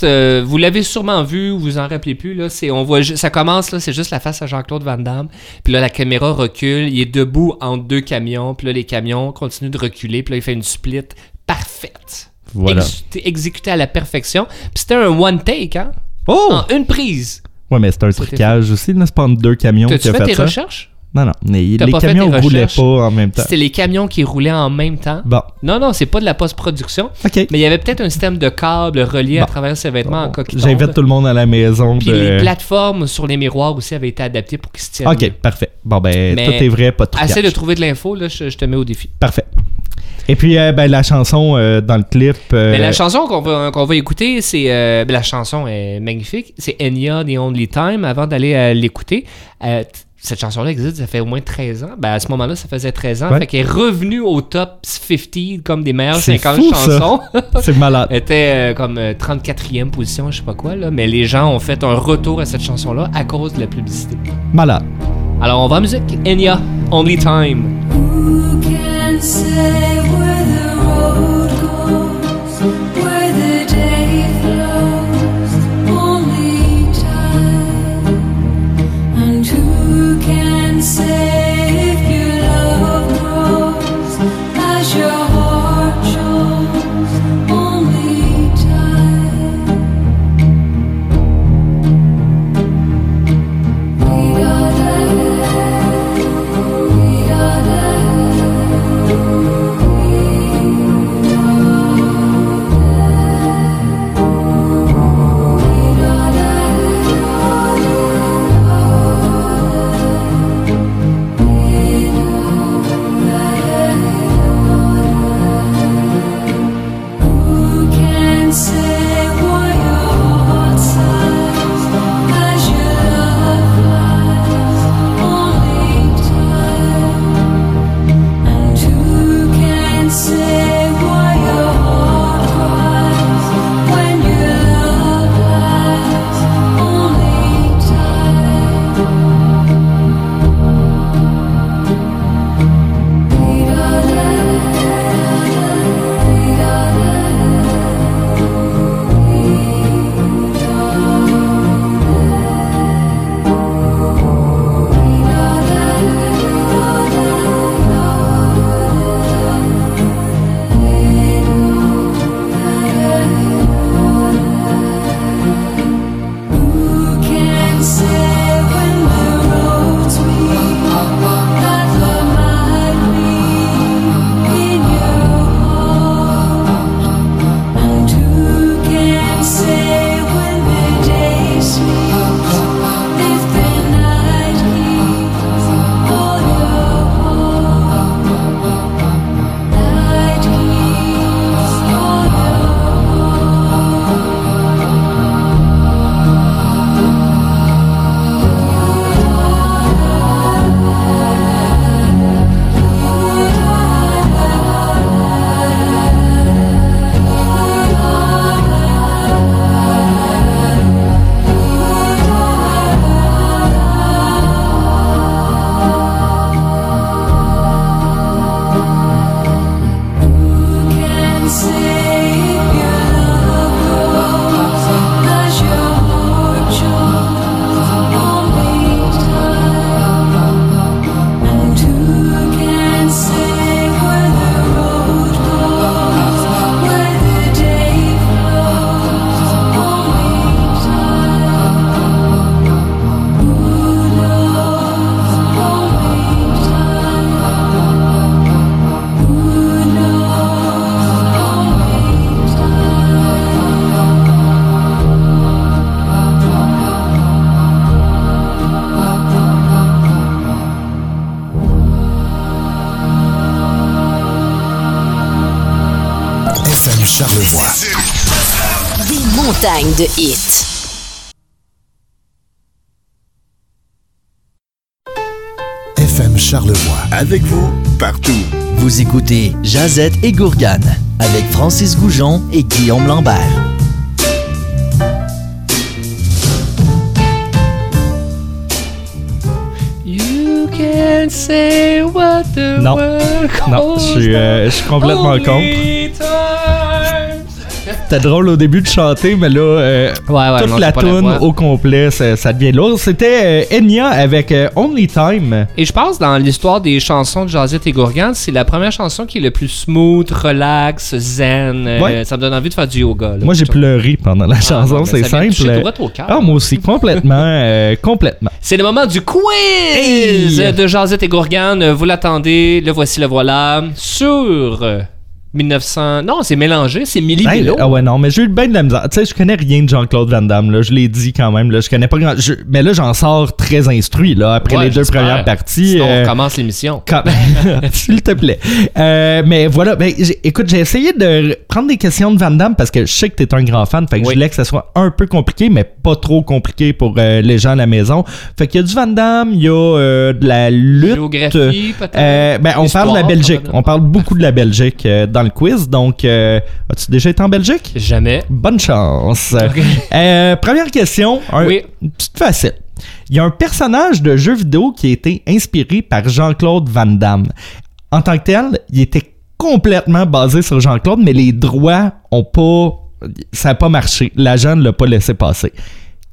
vous l'avez sûrement vu, vous vous en rappelez plus. Là, c'est, on voit, ça commence, là, c'est juste la face à Jean-Claude Van Damme. Puis là, la caméra recule, il est debout entre deux camions. Puis là, les camions continuent de reculer. Puis là, il fait une split parfaite. Voilà. Ex- exécutée à la perfection. Puis c'était un one take, hein? Oh! En une prise. Ouais, mais c'est un trucage aussi, là, c'est pas deux camions T'as-tu a fait fait tes ça? recherches? Non, non, mais les camions tes roulaient pas en même temps. C'était les camions qui roulaient en même temps? Bon, Non, non, c'est pas de la post-production. Mais il y avait peut-être un système de câbles relié à travers ces vêtements en coquille. J'invite tout le monde à la maison. Puis de... les plateformes sur les miroirs aussi avaient été adaptées pour qu'ils se tiennent. Ok, parfait. Bon, ben, Mais tout est vrai, pas de. Essaie de trouver de l'info, là, je, je te mets au défi. Parfait. Et puis, euh, ben, la chanson euh, dans le clip. euh, Mais la chanson qu'on va, va écouter, c'est. euh, ben, la chanson est magnifique. C'est Enya, The Only Time. Avant d'aller l'écouter, cette chanson-là existe, ça fait au moins 13 ans. Ben, à ce moment-là, ça faisait 13 ans. Ouais. Fait qu'elle est revenue au top 50 comme des meilleures C'est 50 fou, ça. chansons. c'est malade. Elle était euh, comme euh, 34e position, je sais pas quoi, là. Mais les gens ont fait un retour à cette chanson-là à cause de la publicité. Malade. Alors, on va en musique. Enya, Only Time. Who can say Charlevoix. Des montagnes de hits. FM Charlevoix. Avec vous, partout. Vous écoutez Jazette et Gourgane avec Francis Goujon et Guillaume Lambert. You can say what the Non. world Non, je suis, euh, je suis complètement contre. C'était drôle au début de chanter, mais là, euh, Ouais, ouais, toute non, la tune au complet, ça, ça devient lourd. C'était euh, Enya avec euh, Only Time. Et je pense dans l'histoire des chansons de Jazette et Gourgane, c'est la première chanson qui est le plus smooth, relax, zen. euh, Ouais. Ça me donne envie de faire du yoga. là. Moi, j'ai pleuré pendant la Ah, chanson, c'est simple. droit au cœur. Ah, moi aussi, complètement, complètement. C'est le moment du quiz Hey! de Jazette et Gourgane. Vous l'attendez, le voici, le voilà. Sur 1900... Non, c'est mélangé, c'est Millie Milo. ah ouais, non, mais j'ai eu bien de la misère. Tu sais, je connais rien de Jean-Claude Van Damme, là. Je l'ai dit quand même, là. Je connais pas grand. je- Mais là, j'en sors très instruit, là, après Ouais, les deux premières parties. Sinon, euh, on commence l'émission. Quand- S'il te plaît. Euh, mais voilà, ben, écoute, j'ai essayé de prendre des questions de Van Damme parce que je sais que t'es un grand fan. Fait que Oui. je voulais que ça soit un peu compliqué, mais pas trop compliqué pour euh, les gens à la maison. Fait qu'il y a du Van Damme, il y a de la lutte. Géographie, peut-être? Ben, on parle de la Belgique. On parle beaucoup de la Belgique dans le quiz. Donc, euh, as-tu déjà été en Belgique? Jamais. Bonne chance. Euh, première question. Un, Oui. Une petite facile. Il y a un personnage de jeu vidéo qui a été inspiré par Jean-Claude Van Damme. En tant que tel, il était complètement basé sur Jean-Claude, mais les droits ont pas. Ça n'a pas marché. L'agent ne l'a pas laissé passer.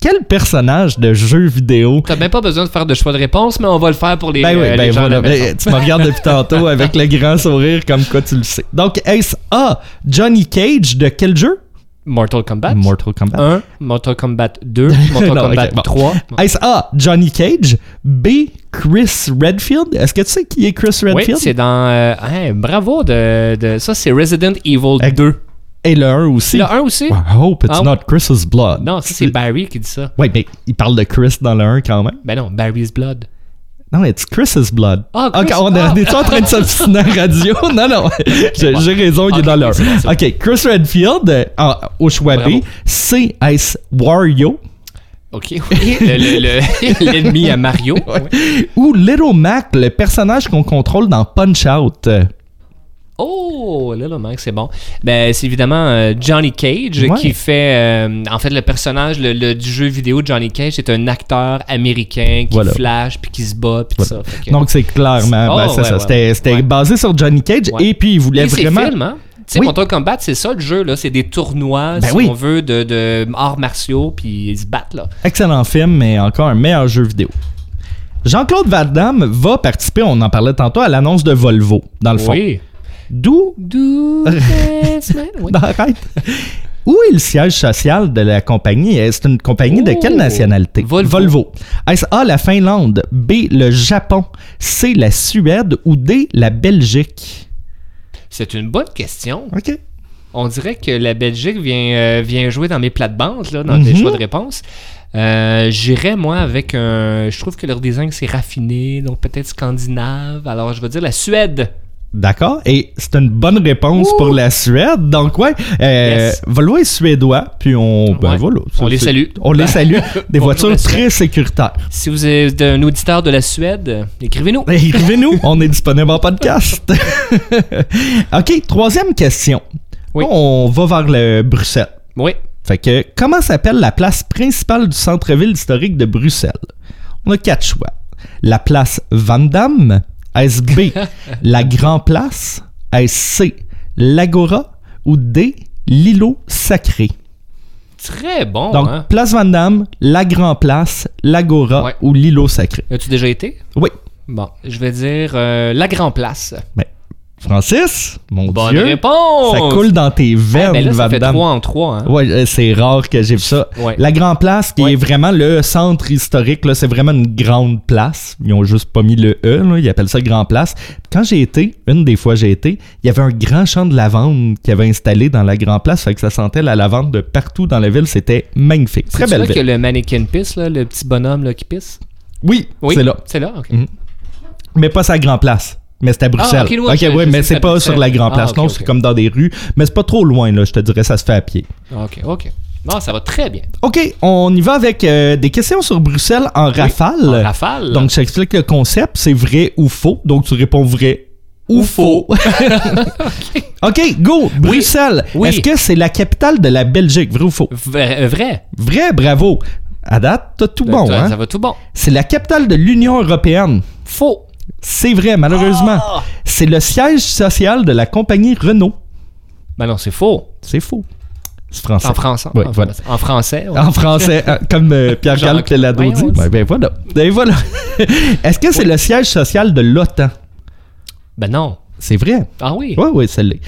Quel personnage de jeu vidéo? T'as même pas besoin de faire de choix de réponse, mais on va le faire pour les, ben oui, euh, ben les gens voilà. Ben, tu me regardes depuis tantôt avec le grand sourire comme quoi tu le sais. Donc, est-ce A. Johnny Cage de quel jeu? Mortal Kombat. Mortal Kombat. 1, Mortal Kombat 2, Mortal Non, Kombat ok, bon. 3. Est-ce A. Johnny Cage? B. Chris Redfield? Est-ce que tu sais qui est Chris Oui, Redfield? c'est dans. euh, hein, bravo de, de- Ça, c'est Resident Evil Avec- 2. Et le 1 aussi. Le 1 aussi? I hope it's Ah, not Chris's blood. Non, ça, c'est Barry qui dit ça. Oui, mais il parle de Chris dans le 1 quand même. Ben non, Barry's Blood. Non, it's Chris's blood. Ah, Chris- Ok, on est, ah. est en train de s'obstiner à la radio? Non, non. J'ai raison, il est dans le 1. c'est bon, c'est Ok, Chris Redfield, euh, en- au choix Bravo. B, C. S. Wario Ok, oui. le- le- le- L'ennemi à Mario. Ouais. ou Little Mac, le personnage qu'on contrôle dans Punch Out. Euh, Oh, là, là, mec, c'est bon. Ben, c'est évidemment euh, Johnny Cage Ouais. qui fait. euh, en fait, le personnage le, le- du jeu vidéo de Johnny Cage, c'est un acteur américain qui Voilà. flash puis qui se bat puis tout ça. Fait que- Donc, c'est clairement, Oh, ben, c'est ouais, ça. ouais, C'était basé sur Johnny Cage et puis il voulait Et vraiment. films, hein? Tu sais, Oui. Mortal Kombat, c'est ça le jeu, là. C'est des tournois, Ben si oui. on veut, de, de arts martiaux, puis ils se battent, là. Excellent film, mais encore un meilleur jeu vidéo. Jean-Claude Van Damme va participer, on en parlait tantôt, à l'annonce de Volvo, dans le fond. D'où? Do dance, man. Oui. Non, arrête. Où est le siège social de la compagnie? Euh, C'est une compagnie de Oh, quelle nationalité? Volvo. Est-ce A, la Finlande, B, le Japon, C, la Suède ou D, la Belgique? C'est une bonne question. OK. On dirait que la Belgique vient, euh, vient jouer dans mes plates-bandes, là, dans les Mhm. choix de réponse. Euh, J'irais, moi, avec un... Je trouve que leur design, c'est raffiné, donc peut-être scandinave. Alors, je vais dire la Suède. D'accord? Et c'est une bonne réponse Ouh. pour la Suède. Donc, ouais, euh, Yes. Volvo est suédois, puis on. Ben Ouais. voilà. On les salue. On les salue. Des voitures très sécuritaires. Si vous êtes un auditeur de la Suède, écrivez-nous. Écrivez-nous, on est disponible en podcast. OK, troisième question. Oui. On va vers le Bruxelles. Oui. Fait que, comment s'appelle la place principale du centre-ville historique de Bruxelles? On a quatre choix. La place Van Damme, est-ce B, la Grand Place, est-ce C, l'Agora? Ou D, l'îlot sacré? Très bon, Donc, hein? place Van Damme, la Grand Place, l'Agora Ouais. ou l'îlot sacré? As-tu déjà été? Oui. Bon, je vais dire euh, la Grand Place. Ben, Francis, mon Bonne Dieu, réponse! ça coule dans tes Ah, veines, ben là, ça Van fait Damme. 3 en 3, hein? Ouais, euh, c'est rare que j'ai vu ça. Ouais. La Grand Place, qui Ouais. est vraiment le centre historique, là, c'est vraiment une grande place. Ils ont juste pas mis le E, là, ils appellent ça Grand Place. Quand j'ai été, une des fois j'ai été, il y avait un grand champ de lavande qui avait installé dans la Grand Place, fait que ça sentait la lavande de partout dans la ville. C'était magnifique. Très C'est belle là que ville. le mannequin pisse, là, le petit bonhomme là, qui pisse? Oui, Oui. c'est là. C'est là, ok. Mhm. Mais pas sa Grand Place. Mais c'est à Bruxelles. ok, ouais, ok, je- ouais, mais c'est pas sur la Grand Ah, Place. ok, non, c'est comme dans des rues. Mais c'est pas trop loin, là. Je te dirais, ça se fait à pied. Ok, ok. Non, ça va très bien. OK, on y va avec euh, des questions sur Bruxelles en rafale. En rafale. Donc, je t'explique le concept. C'est vrai ou faux. Donc, tu réponds vrai ou faux. OK, go. Bruxelles. Oui. Est-ce que c'est la capitale de la Belgique? Vrai ou faux? vrai. euh, vrai. Vrai, bravo. À date, t'as tout bon, Ça- hein? Ça va tout bon. C'est la capitale de l'Union européenne. Faux. C'est vrai, malheureusement. Ah! C'est le siège social de la compagnie Renault. Ben non, c'est faux. C'est faux. C'est français. En français. Oui, en, voilà. français. en français. ouais. En français, comme euh, Pierre Galp Pelado dit. Ben, voilà. Ben voilà. Est-ce que c'est le siège social de l'OTAN? Ben non. C'est vrai. Ah oui. Oui, oui, c'est l'est.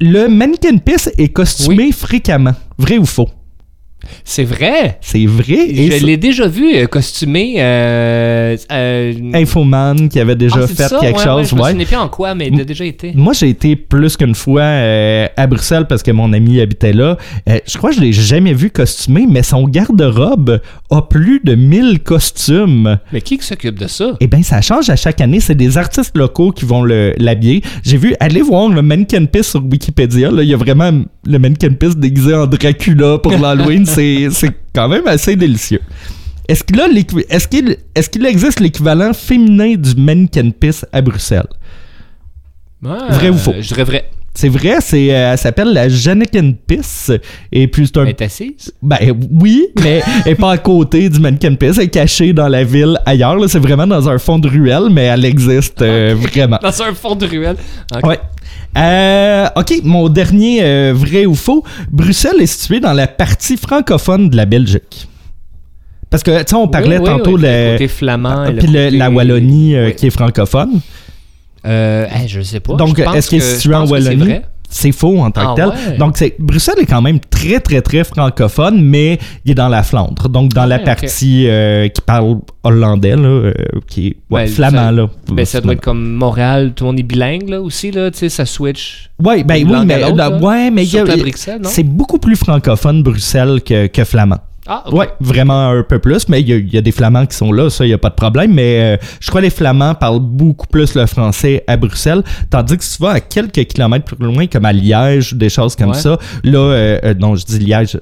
Le mannequin pisse est costumé fréquemment. Vrai ou faux? C'est vrai. C'est vrai. Et Je l'ai déjà vu euh, costumé. Euh, euh, Infoman qui avait déjà ah, fait ça? quelque Ouais, chose. Ouais, je ouais. plus en quoi, mais il a déjà été. Moi, j'ai été plus qu'une fois à Bruxelles parce que mon ami habitait là. Je crois que je l'ai jamais vu costumé, mais son garde-robe a plus de 1000 costumes. Mais qui s'occupe de ça? Eh bien, ça change à chaque année. C'est des artistes locaux qui vont le- l'habiller. J'ai vu, allez voir le Mannequin Piss sur Wikipédia. Là, il y a vraiment le Mannequin Piss déguisé en Dracula pour l'Halloween. c'est c'est quand même assez délicieux. Est-ce qu'il est-ce qu'il est-ce qu'il existe l'équivalent féminin du Mannequin Piss à Bruxelles? Ah, Vrai ou faux? Je dirais vrai. C'est vrai, c'est, euh, elle s'appelle la Janneken Piss. Et puis c'est un. Elle est assise? Ben oui, mais elle est pas à côté du Mannequin Piss. Elle est cachée dans la ville ailleurs. C'est vraiment dans un fond de ruelle, mais elle existe euh, vraiment. Dans un fond de ruelle. Ok. Ouais. Euh, ok, mon dernier euh, vrai ou faux. Bruxelles est située dans la partie francophone de la Belgique. Parce que, tu sais, on parlait Oui, oui, tantôt oui, de le côté flamand. puis le- côté- la Wallonie euh, qui est francophone. Euh, je sais pas. Donc, est-ce qu'elle que- est je située en Wallonie? C'est faux en tant que Ah tel. ouais? Donc, c'est, Bruxelles est quand même très, très, très francophone, mais il est dans la Flandre. Donc, dans la Ouais, ok. partie euh, qui parle hollandais, là, euh, qui est ouais, Ouais, flamand, ça- là. Ben, ça doit être comme Montréal, tout le monde est bilingue, là, aussi, là, tu sais, ça switch. Ouais, ben oui, mais, là, ouais, mais il y a- Surtout à Bruxelles, non? c'est beaucoup plus francophone, Bruxelles, que, que flamand. Ah, ok. Ouais, vraiment un peu plus, mais il y, a- il y a des Flamands qui sont là, ça, il n'y a pas de problème. Mais euh, je crois que les Flamands parlent beaucoup plus le français à Bruxelles, tandis que si tu vas à quelques kilomètres plus loin, comme à Liège, des choses comme Ouais. ça, là, euh, euh, non, je dis Liège,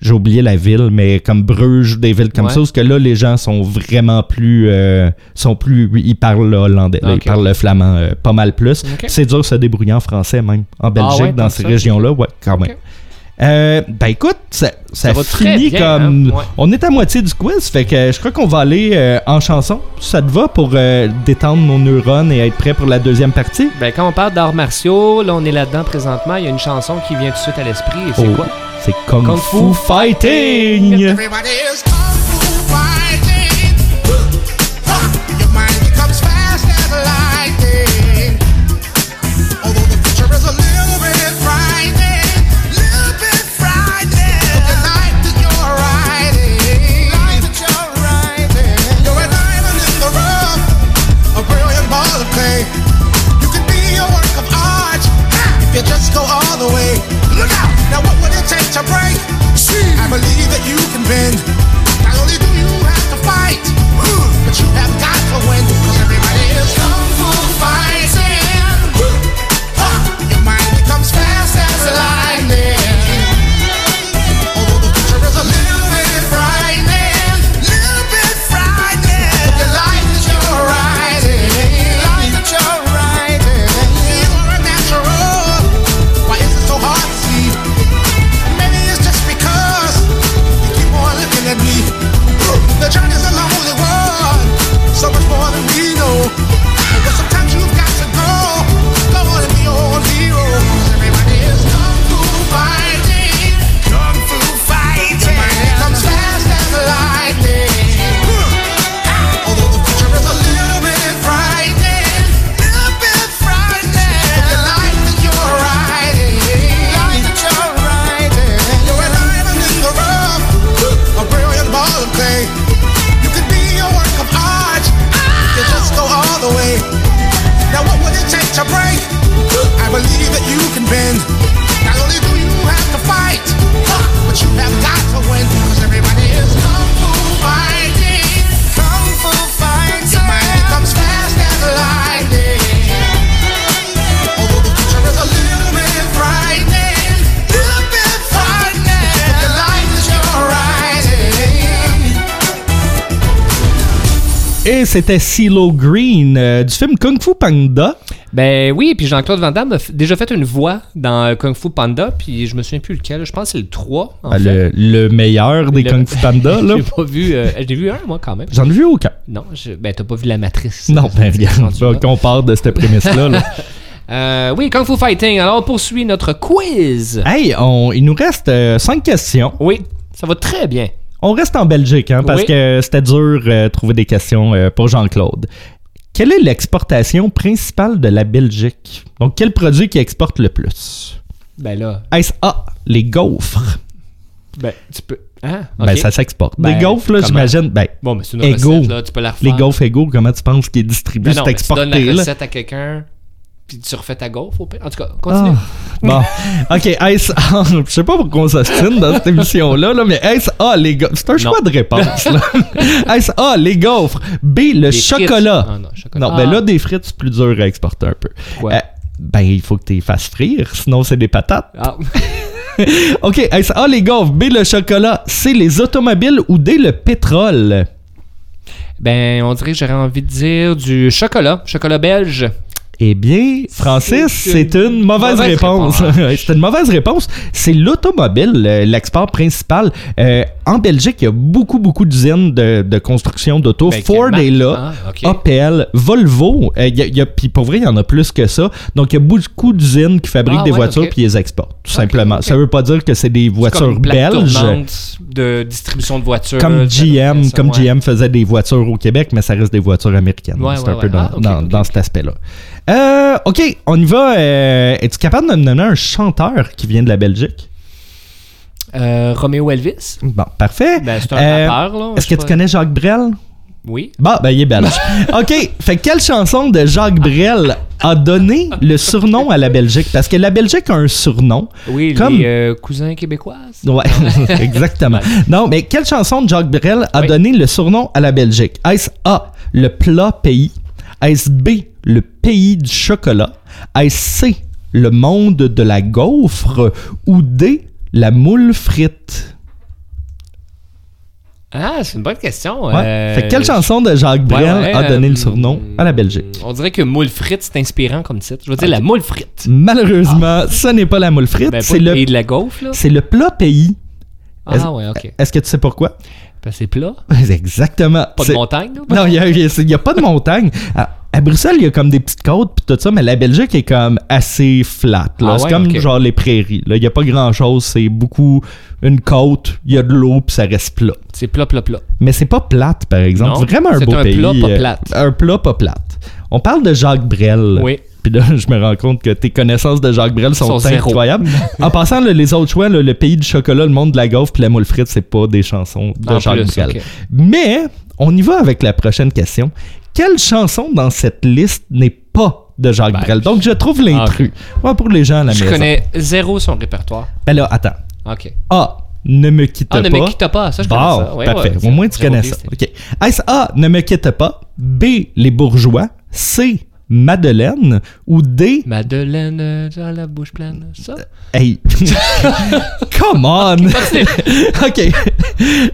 j'ai oublié la ville, mais comme Bruges, des villes comme Ouais. ça, parce que là, les gens sont vraiment plus, euh, sont plus, ils parlent le hollandais, là, ils parlent le flamand euh, pas mal plus. C'est dur de se débrouiller en français même, en Belgique, Ah ouais, dans ces régions-là, ouais, quand même. Euh, ben écoute, ça, finit bien, comme. hein? Ouais. On est à moitié du quiz, fait que je crois qu'on va aller euh, en chanson. Ça te va pour euh, détendre nos neurones et être prêt pour la deuxième partie? Ben, quand on parle d'arts martiaux, là, on est là-dedans présentement. Il y a une chanson qui vient tout de suite à l'esprit. Et c'est Oh, quoi? C'est Kung, Kung Fu Fu Fighting! Everybody is kung fu fighting. Et c'était CeeLo Green euh, du film Kung Fu Panda. Ben oui, puis Jean-Claude Van Damme a déjà fait une voix dans euh, Kung Fu Panda, puis je me souviens plus lequel. Je pense que c'est le 3. En Ah, fait. le, le meilleur des Le- Kung Fu Panda, là. J'ai pas vu. euh, J'ai vu un, moi, quand même. J'en ai vu aucun. Non, je- ben t'as pas vu la matrice. Non, ben regarde, là. qu'on part de cette prémisse-là. là. Euh, oui, Kung Fu Fighting. Alors, on poursuit notre quiz. hey, on, il nous reste euh, cinq questions. Oui, ça va très bien. On reste en Belgique, hein, parce Oui. que c'était dur de trouver des questions euh, pour Jean-Claude. Quelle est l'exportation principale de la Belgique? Donc, quel produit qui exporte le plus? Ben là, Est-ce A, les gaufres? ben tu peux. Hein? Ben, ça s'exporte. Ben, des gaufres, là, j'imagine. Ben, Bon, mais c'est une Égaux. recette, là. Tu peux la refaire. les gaufres égaux, comment tu penses qu'il est distribué? Ben c'est tu donnes la là? recette à quelqu'un, puis tu refais ta gaufre au pire? En tout cas, continue. Ah, bon. OK, est-ce A, je sais pas pourquoi on s'ostine dans cette émission-là, là, mais est-ce A, les gaufres? C'est un choix de réponse, là. est-ce A, les gaufres? B, le chocolat? Ah non, chocolat. Non, ben là, des frites, c'est plus dur à exporter un peu. Quoi? Euh, ben, il faut que tu les fasses frire, sinon c'est des patates. Ah. OK, est-ce A, les gaufres? B, le chocolat? C, les automobiles? Ou D, le pétrole? Ben, on dirait que j'aurais envie de dire du chocolat. Chocolat belge. Eh bien, Francis, C'est une mauvaise, mauvaise réponse. réponse. c'est une mauvaise réponse. C'est l'automobile, l'export principal. Euh, en Belgique, il y a beaucoup, beaucoup d'usines de, de construction d'auto. Ben, Ford est là. Ah. Opel, Volvo, euh, il y a- il y a- puis pour vrai, il y en a plus que ça. Donc, il y a beaucoup d'usines qui fabriquent Ah, des ouais, voitures ok. puis les exportent, tout simplement. Ça veut pas dire que c'est des comme voitures une plaque belges. de distribution de voitures. Comme GM, ça, comme ouais. GM faisait des voitures au Québec, mais ça reste des voitures américaines. Ouais, c'est un peu dans, Ah, dans- dans cet aspect-là. Euh, ok, on y va. Euh, Es-tu capable de me donner un chanteur qui vient de la Belgique? Euh, Roméo Elvis. Bon, parfait. Ben, c'est un Euh, rappeur, là. Est-ce que tu connais Jacques Brel? Oui. Bon, ben il est belge. OK, fait quelle chanson de Jacques Brel a donné le surnom à la Belgique? Parce que la Belgique a un surnom. Oui, Comme- les euh, cousins québécoises. Ouais, exactement. Non, mais quelle chanson de Jacques Brel a Oui. donné le surnom à la Belgique? Est-ce A, le plat pays? Est-ce B, le pays du chocolat? Est-ce C, le monde de la gaufre? Ou D, la moule frite? Ah, c'est une bonne question. Ouais. Euh, fait quelle chanson de Jacques Brel ouais, a donné euh, le surnom à la Belgique? On dirait que moule frite, c'est inspirant comme titre. Je veux dire la moule frite. Malheureusement, ce n'est pas la moule frite, Ben, c'est le le, pays de la gaufre, c'est le plat pays. Est-ce- Ah, ouais, ok. Est-ce que tu sais pourquoi? Ben, c'est plat. Exactement. Pas de montagne, là. Non, il n'y a, a- pas de montagne. À, à Bruxelles, il y a comme des petites côtes puis tout ça, mais la Belgique est comme assez flat. là. Ah c'est ouais, comme genre les prairies. là. Il n'y a pas grand-chose. C'est beaucoup une côte, il y a de l'eau puis ça reste plat. C'est plat, plat, plat. Mais c'est pas plate, par exemple. Non, C'est vraiment un c'est beau un pays. plat pas euh, plate. Un plat pas plate. On parle de Jacques Brel. Oui. Puis là, je me rends compte que tes connaissances de Jacques Brel sont, incroyables. en passant, là, les autres choix, là, le pays du chocolat, le monde de la gaufre puis la moule frite, c'est pas des chansons de En Jacques plus, Brel. Mais on y va avec la prochaine question. Quelle chanson dans cette liste n'est pas de Jacques Ben, Brel? Donc, je trouve l'intrus. Ouais, pour les gens à la Je maison. connais zéro son répertoire. Ben là, attends. Ok. A. Ne me quitte Ah, pas. ne me quitte pas. Ça, je connais Bon, ça. Ouais, parfait. ouais, Au moins, tu connais ça. OK. A. Ne me quitte pas? B. Les bourgeois? C. Madeleine. Ou D? Madeleine euh, dans la bouche pleine. Ça? Hey. Come on. OK.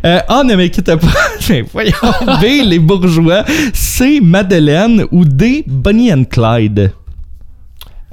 Euh, A. Ne me quitte pas. Mais voyons. B. Les bourgeois. C. Madeleine. Ou D. Bonnie and Clyde?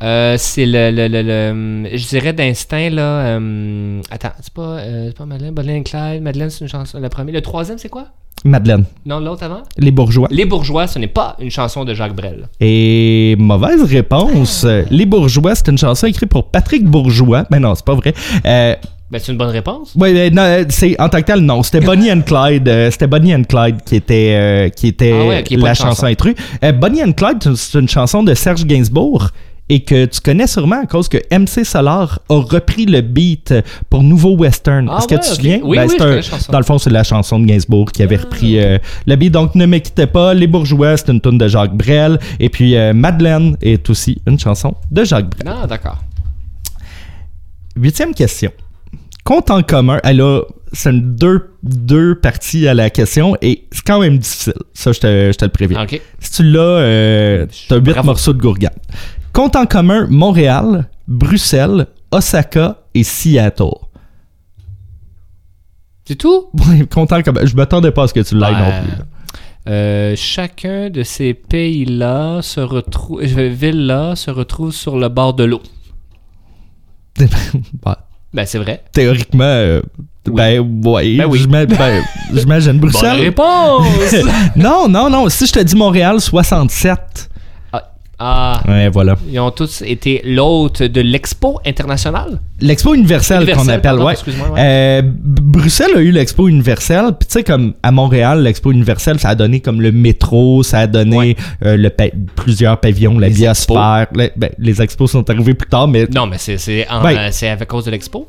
Euh, c'est le, le, le, le- Je dirais d'instinct, là. euh, attends, c'est pas, euh, pas Madeleine. Madeleine Clyde. Madeleine, c'est une chanson. Le premier. Le troisième, c'est quoi? Madeleine. Non, l'autre avant? Les bourgeois. Les Bourgeois, ce n'est pas une chanson de Jacques Brel. Et mauvaise réponse. Les bourgeois, c'est une chanson écrite pour Patrick Bourgeois. Ben non, c'est pas vrai. Euh, Ben, c'est une bonne réponse. Ouais, euh, non, euh, c'est en tant que tel, non. C'était Bonnie and Clyde. euh, c'était Bonnie and Clyde qui était, euh, qui était Ah ouais, qui la chanson. Euh, Bonnie and Clyde, c'est une chanson de Serge Gainsbourg et que tu connais sûrement à cause que MC Solar a repris le beat pour Nouveau Western. Ah Est-ce que ouais, tu te souviens? Oui, Ben, oui, un- dans le fond, c'est la chanson de Gainsbourg qui avait Ah, repris euh, le beat. Donc, Ne me quittez pas. Les Bourgeois, c'est une tune de Jacques Brel. Et puis, euh, Madeleine est aussi une chanson de Jacques Brel. Non, d'accord. Huitième question. Compte en commun, elle a c'est deux, deux parties à la question et c'est quand même difficile. Ça, je te, je te le préviens. Ok. Si tu l'as, euh, t'as huit Bravo. morceaux de gourgane. Compte en commun Montréal, Bruxelles, Osaka et Seattle. C'est tout? Ouais, compte en commun. Je m'attendais pas à ce que tu l'ailles non plus. là. Euh, chacun de ces pays-là se retrouve, euh, villes-là se retrouve sur le bord de l'eau. Ben, c'est vrai. théoriquement, euh, Oui. ben, ouais, Ben oui. ben, Bonne Bruxelles. réponse! non, non, non. Si je te dis Montréal, 67. Ah, Ouais, voilà. ils ont tous été l'hôte de l'Expo internationale? L'expo universelle qu'on appelle, pardon, ouais. Euh, Bruxelles a eu l'expo universelle, puis tu sais comme à Montréal, l'expo universelle, ça a donné comme le métro, ça a donné Ouais. euh, le pa- plusieurs pavillons, la Les biosphère. Le- ben, les expos sont arrivés plus tard, mais Non, mais c'est c'est Ben. euh, c'est à cause de l'Expo?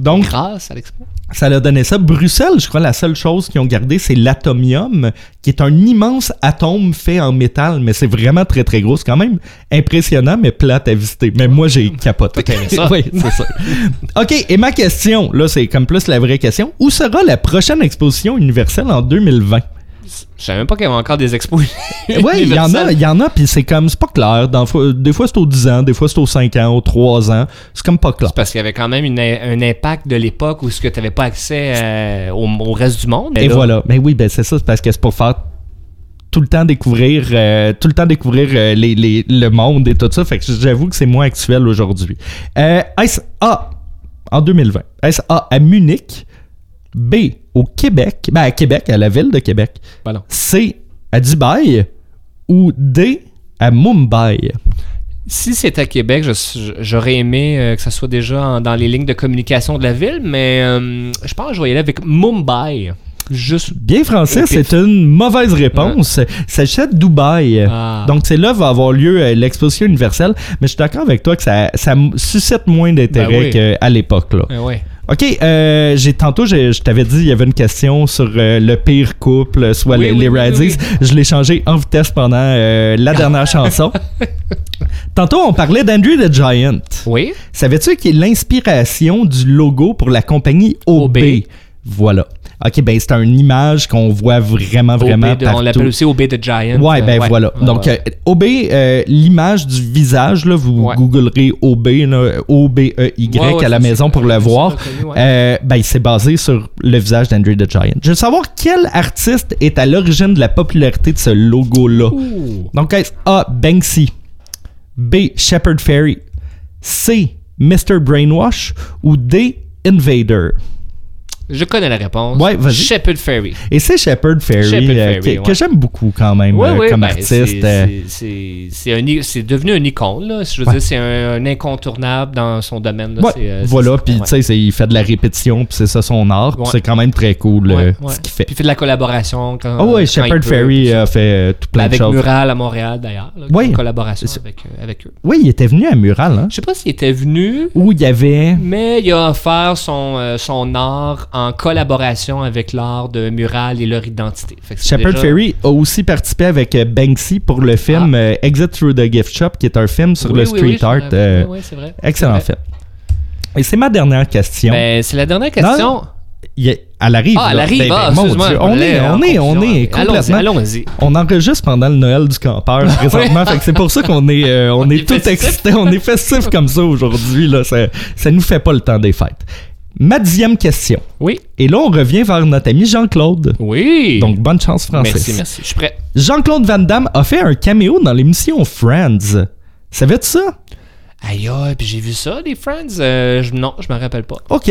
donc Grâce à l'Expo? Ça a donné ça. Bruxelles, je crois la seule chose qu'ils ont gardé, c'est l'atomium, qui est un immense atome fait en métal, mais c'est vraiment très très gros. C'est quand même impressionnant, mais plate à visiter. Mais moi, j'ai capoté. Ça? oui, c'est ça. OK, et ma question, là, c'est comme plus la vraie question. Où sera la prochaine exposition universelle en 2020? Je savais même pas qu'il y avait encore des expos. Oui, il y en a, il y en a, puis c'est comme, c'est pas clair. Dans, des fois, c'est aux 10 ans, des fois, c'est aux 5 ans, aux 3 ans. C'est comme pas clair. C'est parce qu'il y avait quand même une- un impact de l'époque où tu n'avais pas accès euh, au, au reste du monde. Et là, voilà. Mais oui, ben c'est ça, c'est parce que c'est pour faire tout le temps découvrir euh, tout le temps découvrir euh, les, les- le monde et tout ça. Fait que j'avoue que c'est moins actuel aujourd'hui. Euh, est-ce A en 2020? Est-ce A à Munich? B au Québec? Ben à Québec, à la ville de Québec. C à Dubaï? Ou D à Mumbai? Si c'est à Québec, j'aurais aimé euh, que ça soit déjà en- dans les lignes de communication de la ville, mais euh, je pense que je vais y aller avec Mumbai. Juste. Bien français, c'est une mauvaise réponse. Ça s'achète Dubaï. Ah. Donc, c'est là va avoir lieu euh, l'exposition universelle. Mais je suis d'accord avec toi que ça, suscite moins d'intérêt Ben oui. qu'à l'époque. Ouais. OK, euh, j'ai tantôt, je t'avais dit, il y avait une question sur euh, le pire couple, soit Oui, les, oui, les oui, Radis. oui, Je l'ai changé en vitesse pendant euh, la dernière chanson. Tantôt, on parlait d'Andrew the Giant. Oui. Savais-tu qu'il est l'inspiration du logo pour la compagnie OB? OB. Voilà. OK, ben c'est une image qu'on voit vraiment, vraiment de- partout. on l'appelle aussi OB de Giant. Ouais, ben voilà. Donc, euh, OB, euh, l'image du visage, là, vous Ouais. googlerez OB, O-B-E-Y Ouais, ouais, à la maison pour le voir. reconnu. Euh, ben, c'est basé sur le visage d'Andrew the Giant. Je veux savoir quel artiste est à l'origine de la popularité de ce logo-là. Donc, A. Banksy. B. Shepard Fairey. C. Mr. Brainwash. Ou D. Invader? Je connais la réponse. Ouais, vas-y. Shepard Ferry. Et c'est Shepard euh, Fairey, que, ouais. que j'aime beaucoup quand même Ouais, euh, comme ben, artiste. c'est- euh, devenu un icône, là. Je veux dire, c'est un, un incontournable dans son domaine. là. Euh, voilà, puis tu sais, il fait de la répétition, puis c'est ça son art, c'est quand même très cool ce qu'il fait. Puis il fait de la collaboration. Quand, Ah ouais, quand Shepard peut, ça. a fait tout plein Avec de choses. Mural à Montréal, d'ailleurs. Une collaboration avec, avec eux. Oui, il était venu à Mural, hein, Je sais pas s'il était venu, où il y avait... mais il a offert son, son art en collaboration avec l'art de Mural et leur identité. Shepard déjà- Fairey a aussi participé avec euh, Banksy pour le film euh, Exit Through the Gift Shop, qui est un film sur Ah. Oui, le street oui, art. euh, vrai. excellent fait. Et c'est ma dernière question. Ben, c'est la dernière question. Il y a- elle arrive. ah, elle arrive. Ben, ben, ah, on est, en on est, on est Allons-y, complètement... Allons-y. On enregistre pendant le Noël du campeur présentement, fait c'est pour ça qu'on est, euh, on On est est tout excités, on est festif comme ça aujourd'hui. Là, ça, ça nous fait pas le temps des fêtes. Ma dixième question. Oui. Et là, on revient vers notre ami Jean-Claude. Oui. Donc, bonne chance, Francis. merci, merci. Je suis prêt. Jean-Claude Van Damme a fait un caméo dans l'émission Friends. Savais-tu ça? Aïe, aïe, puis j'ai vu ça, les Friends. Euh, je- non, je me rappelle pas. OK.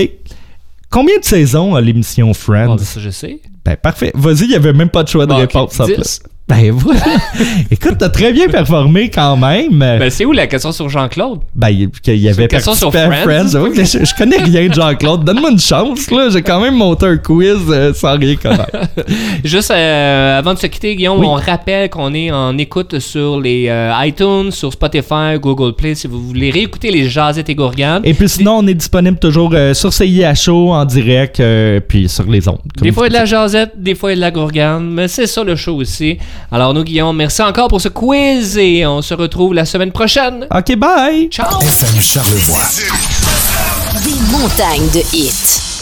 Combien de saisons a l'émission Friends? Ah, ben, ça, je sais. Ben, parfait. Vas-y, il n'y avait même pas de choix de réponse. en Dix. plus. Ben, voilà. Écoute, t'as très bien performé quand même. Ben, c'est où la question sur Jean-Claude? Ben, il y avait question sur Friends. Friends. Mais je, je connais rien de Jean-Claude. Donne-moi une chance, là. J'ai quand même monté un quiz euh, sans rien connaître. Juste euh, avant de se quitter, Guillaume, Oui. on rappelle qu'on est en écoute sur les euh, iTunes, sur Spotify, Google Play, si vous voulez réécouter les Jazettes et Gourganes. Et puis sinon, on est disponible toujours sur CIHO en direct, puis sur les ondes. Des fois, il y a de la jasette, des fois, il y a de la gourgane, mais c'est ça le show aussi. Alors, nous, Guillaume, merci encore pour ce quiz et on se retrouve la semaine prochaine. OK, bye! Ciao! FM Charlevoix. Des montagnes de hits.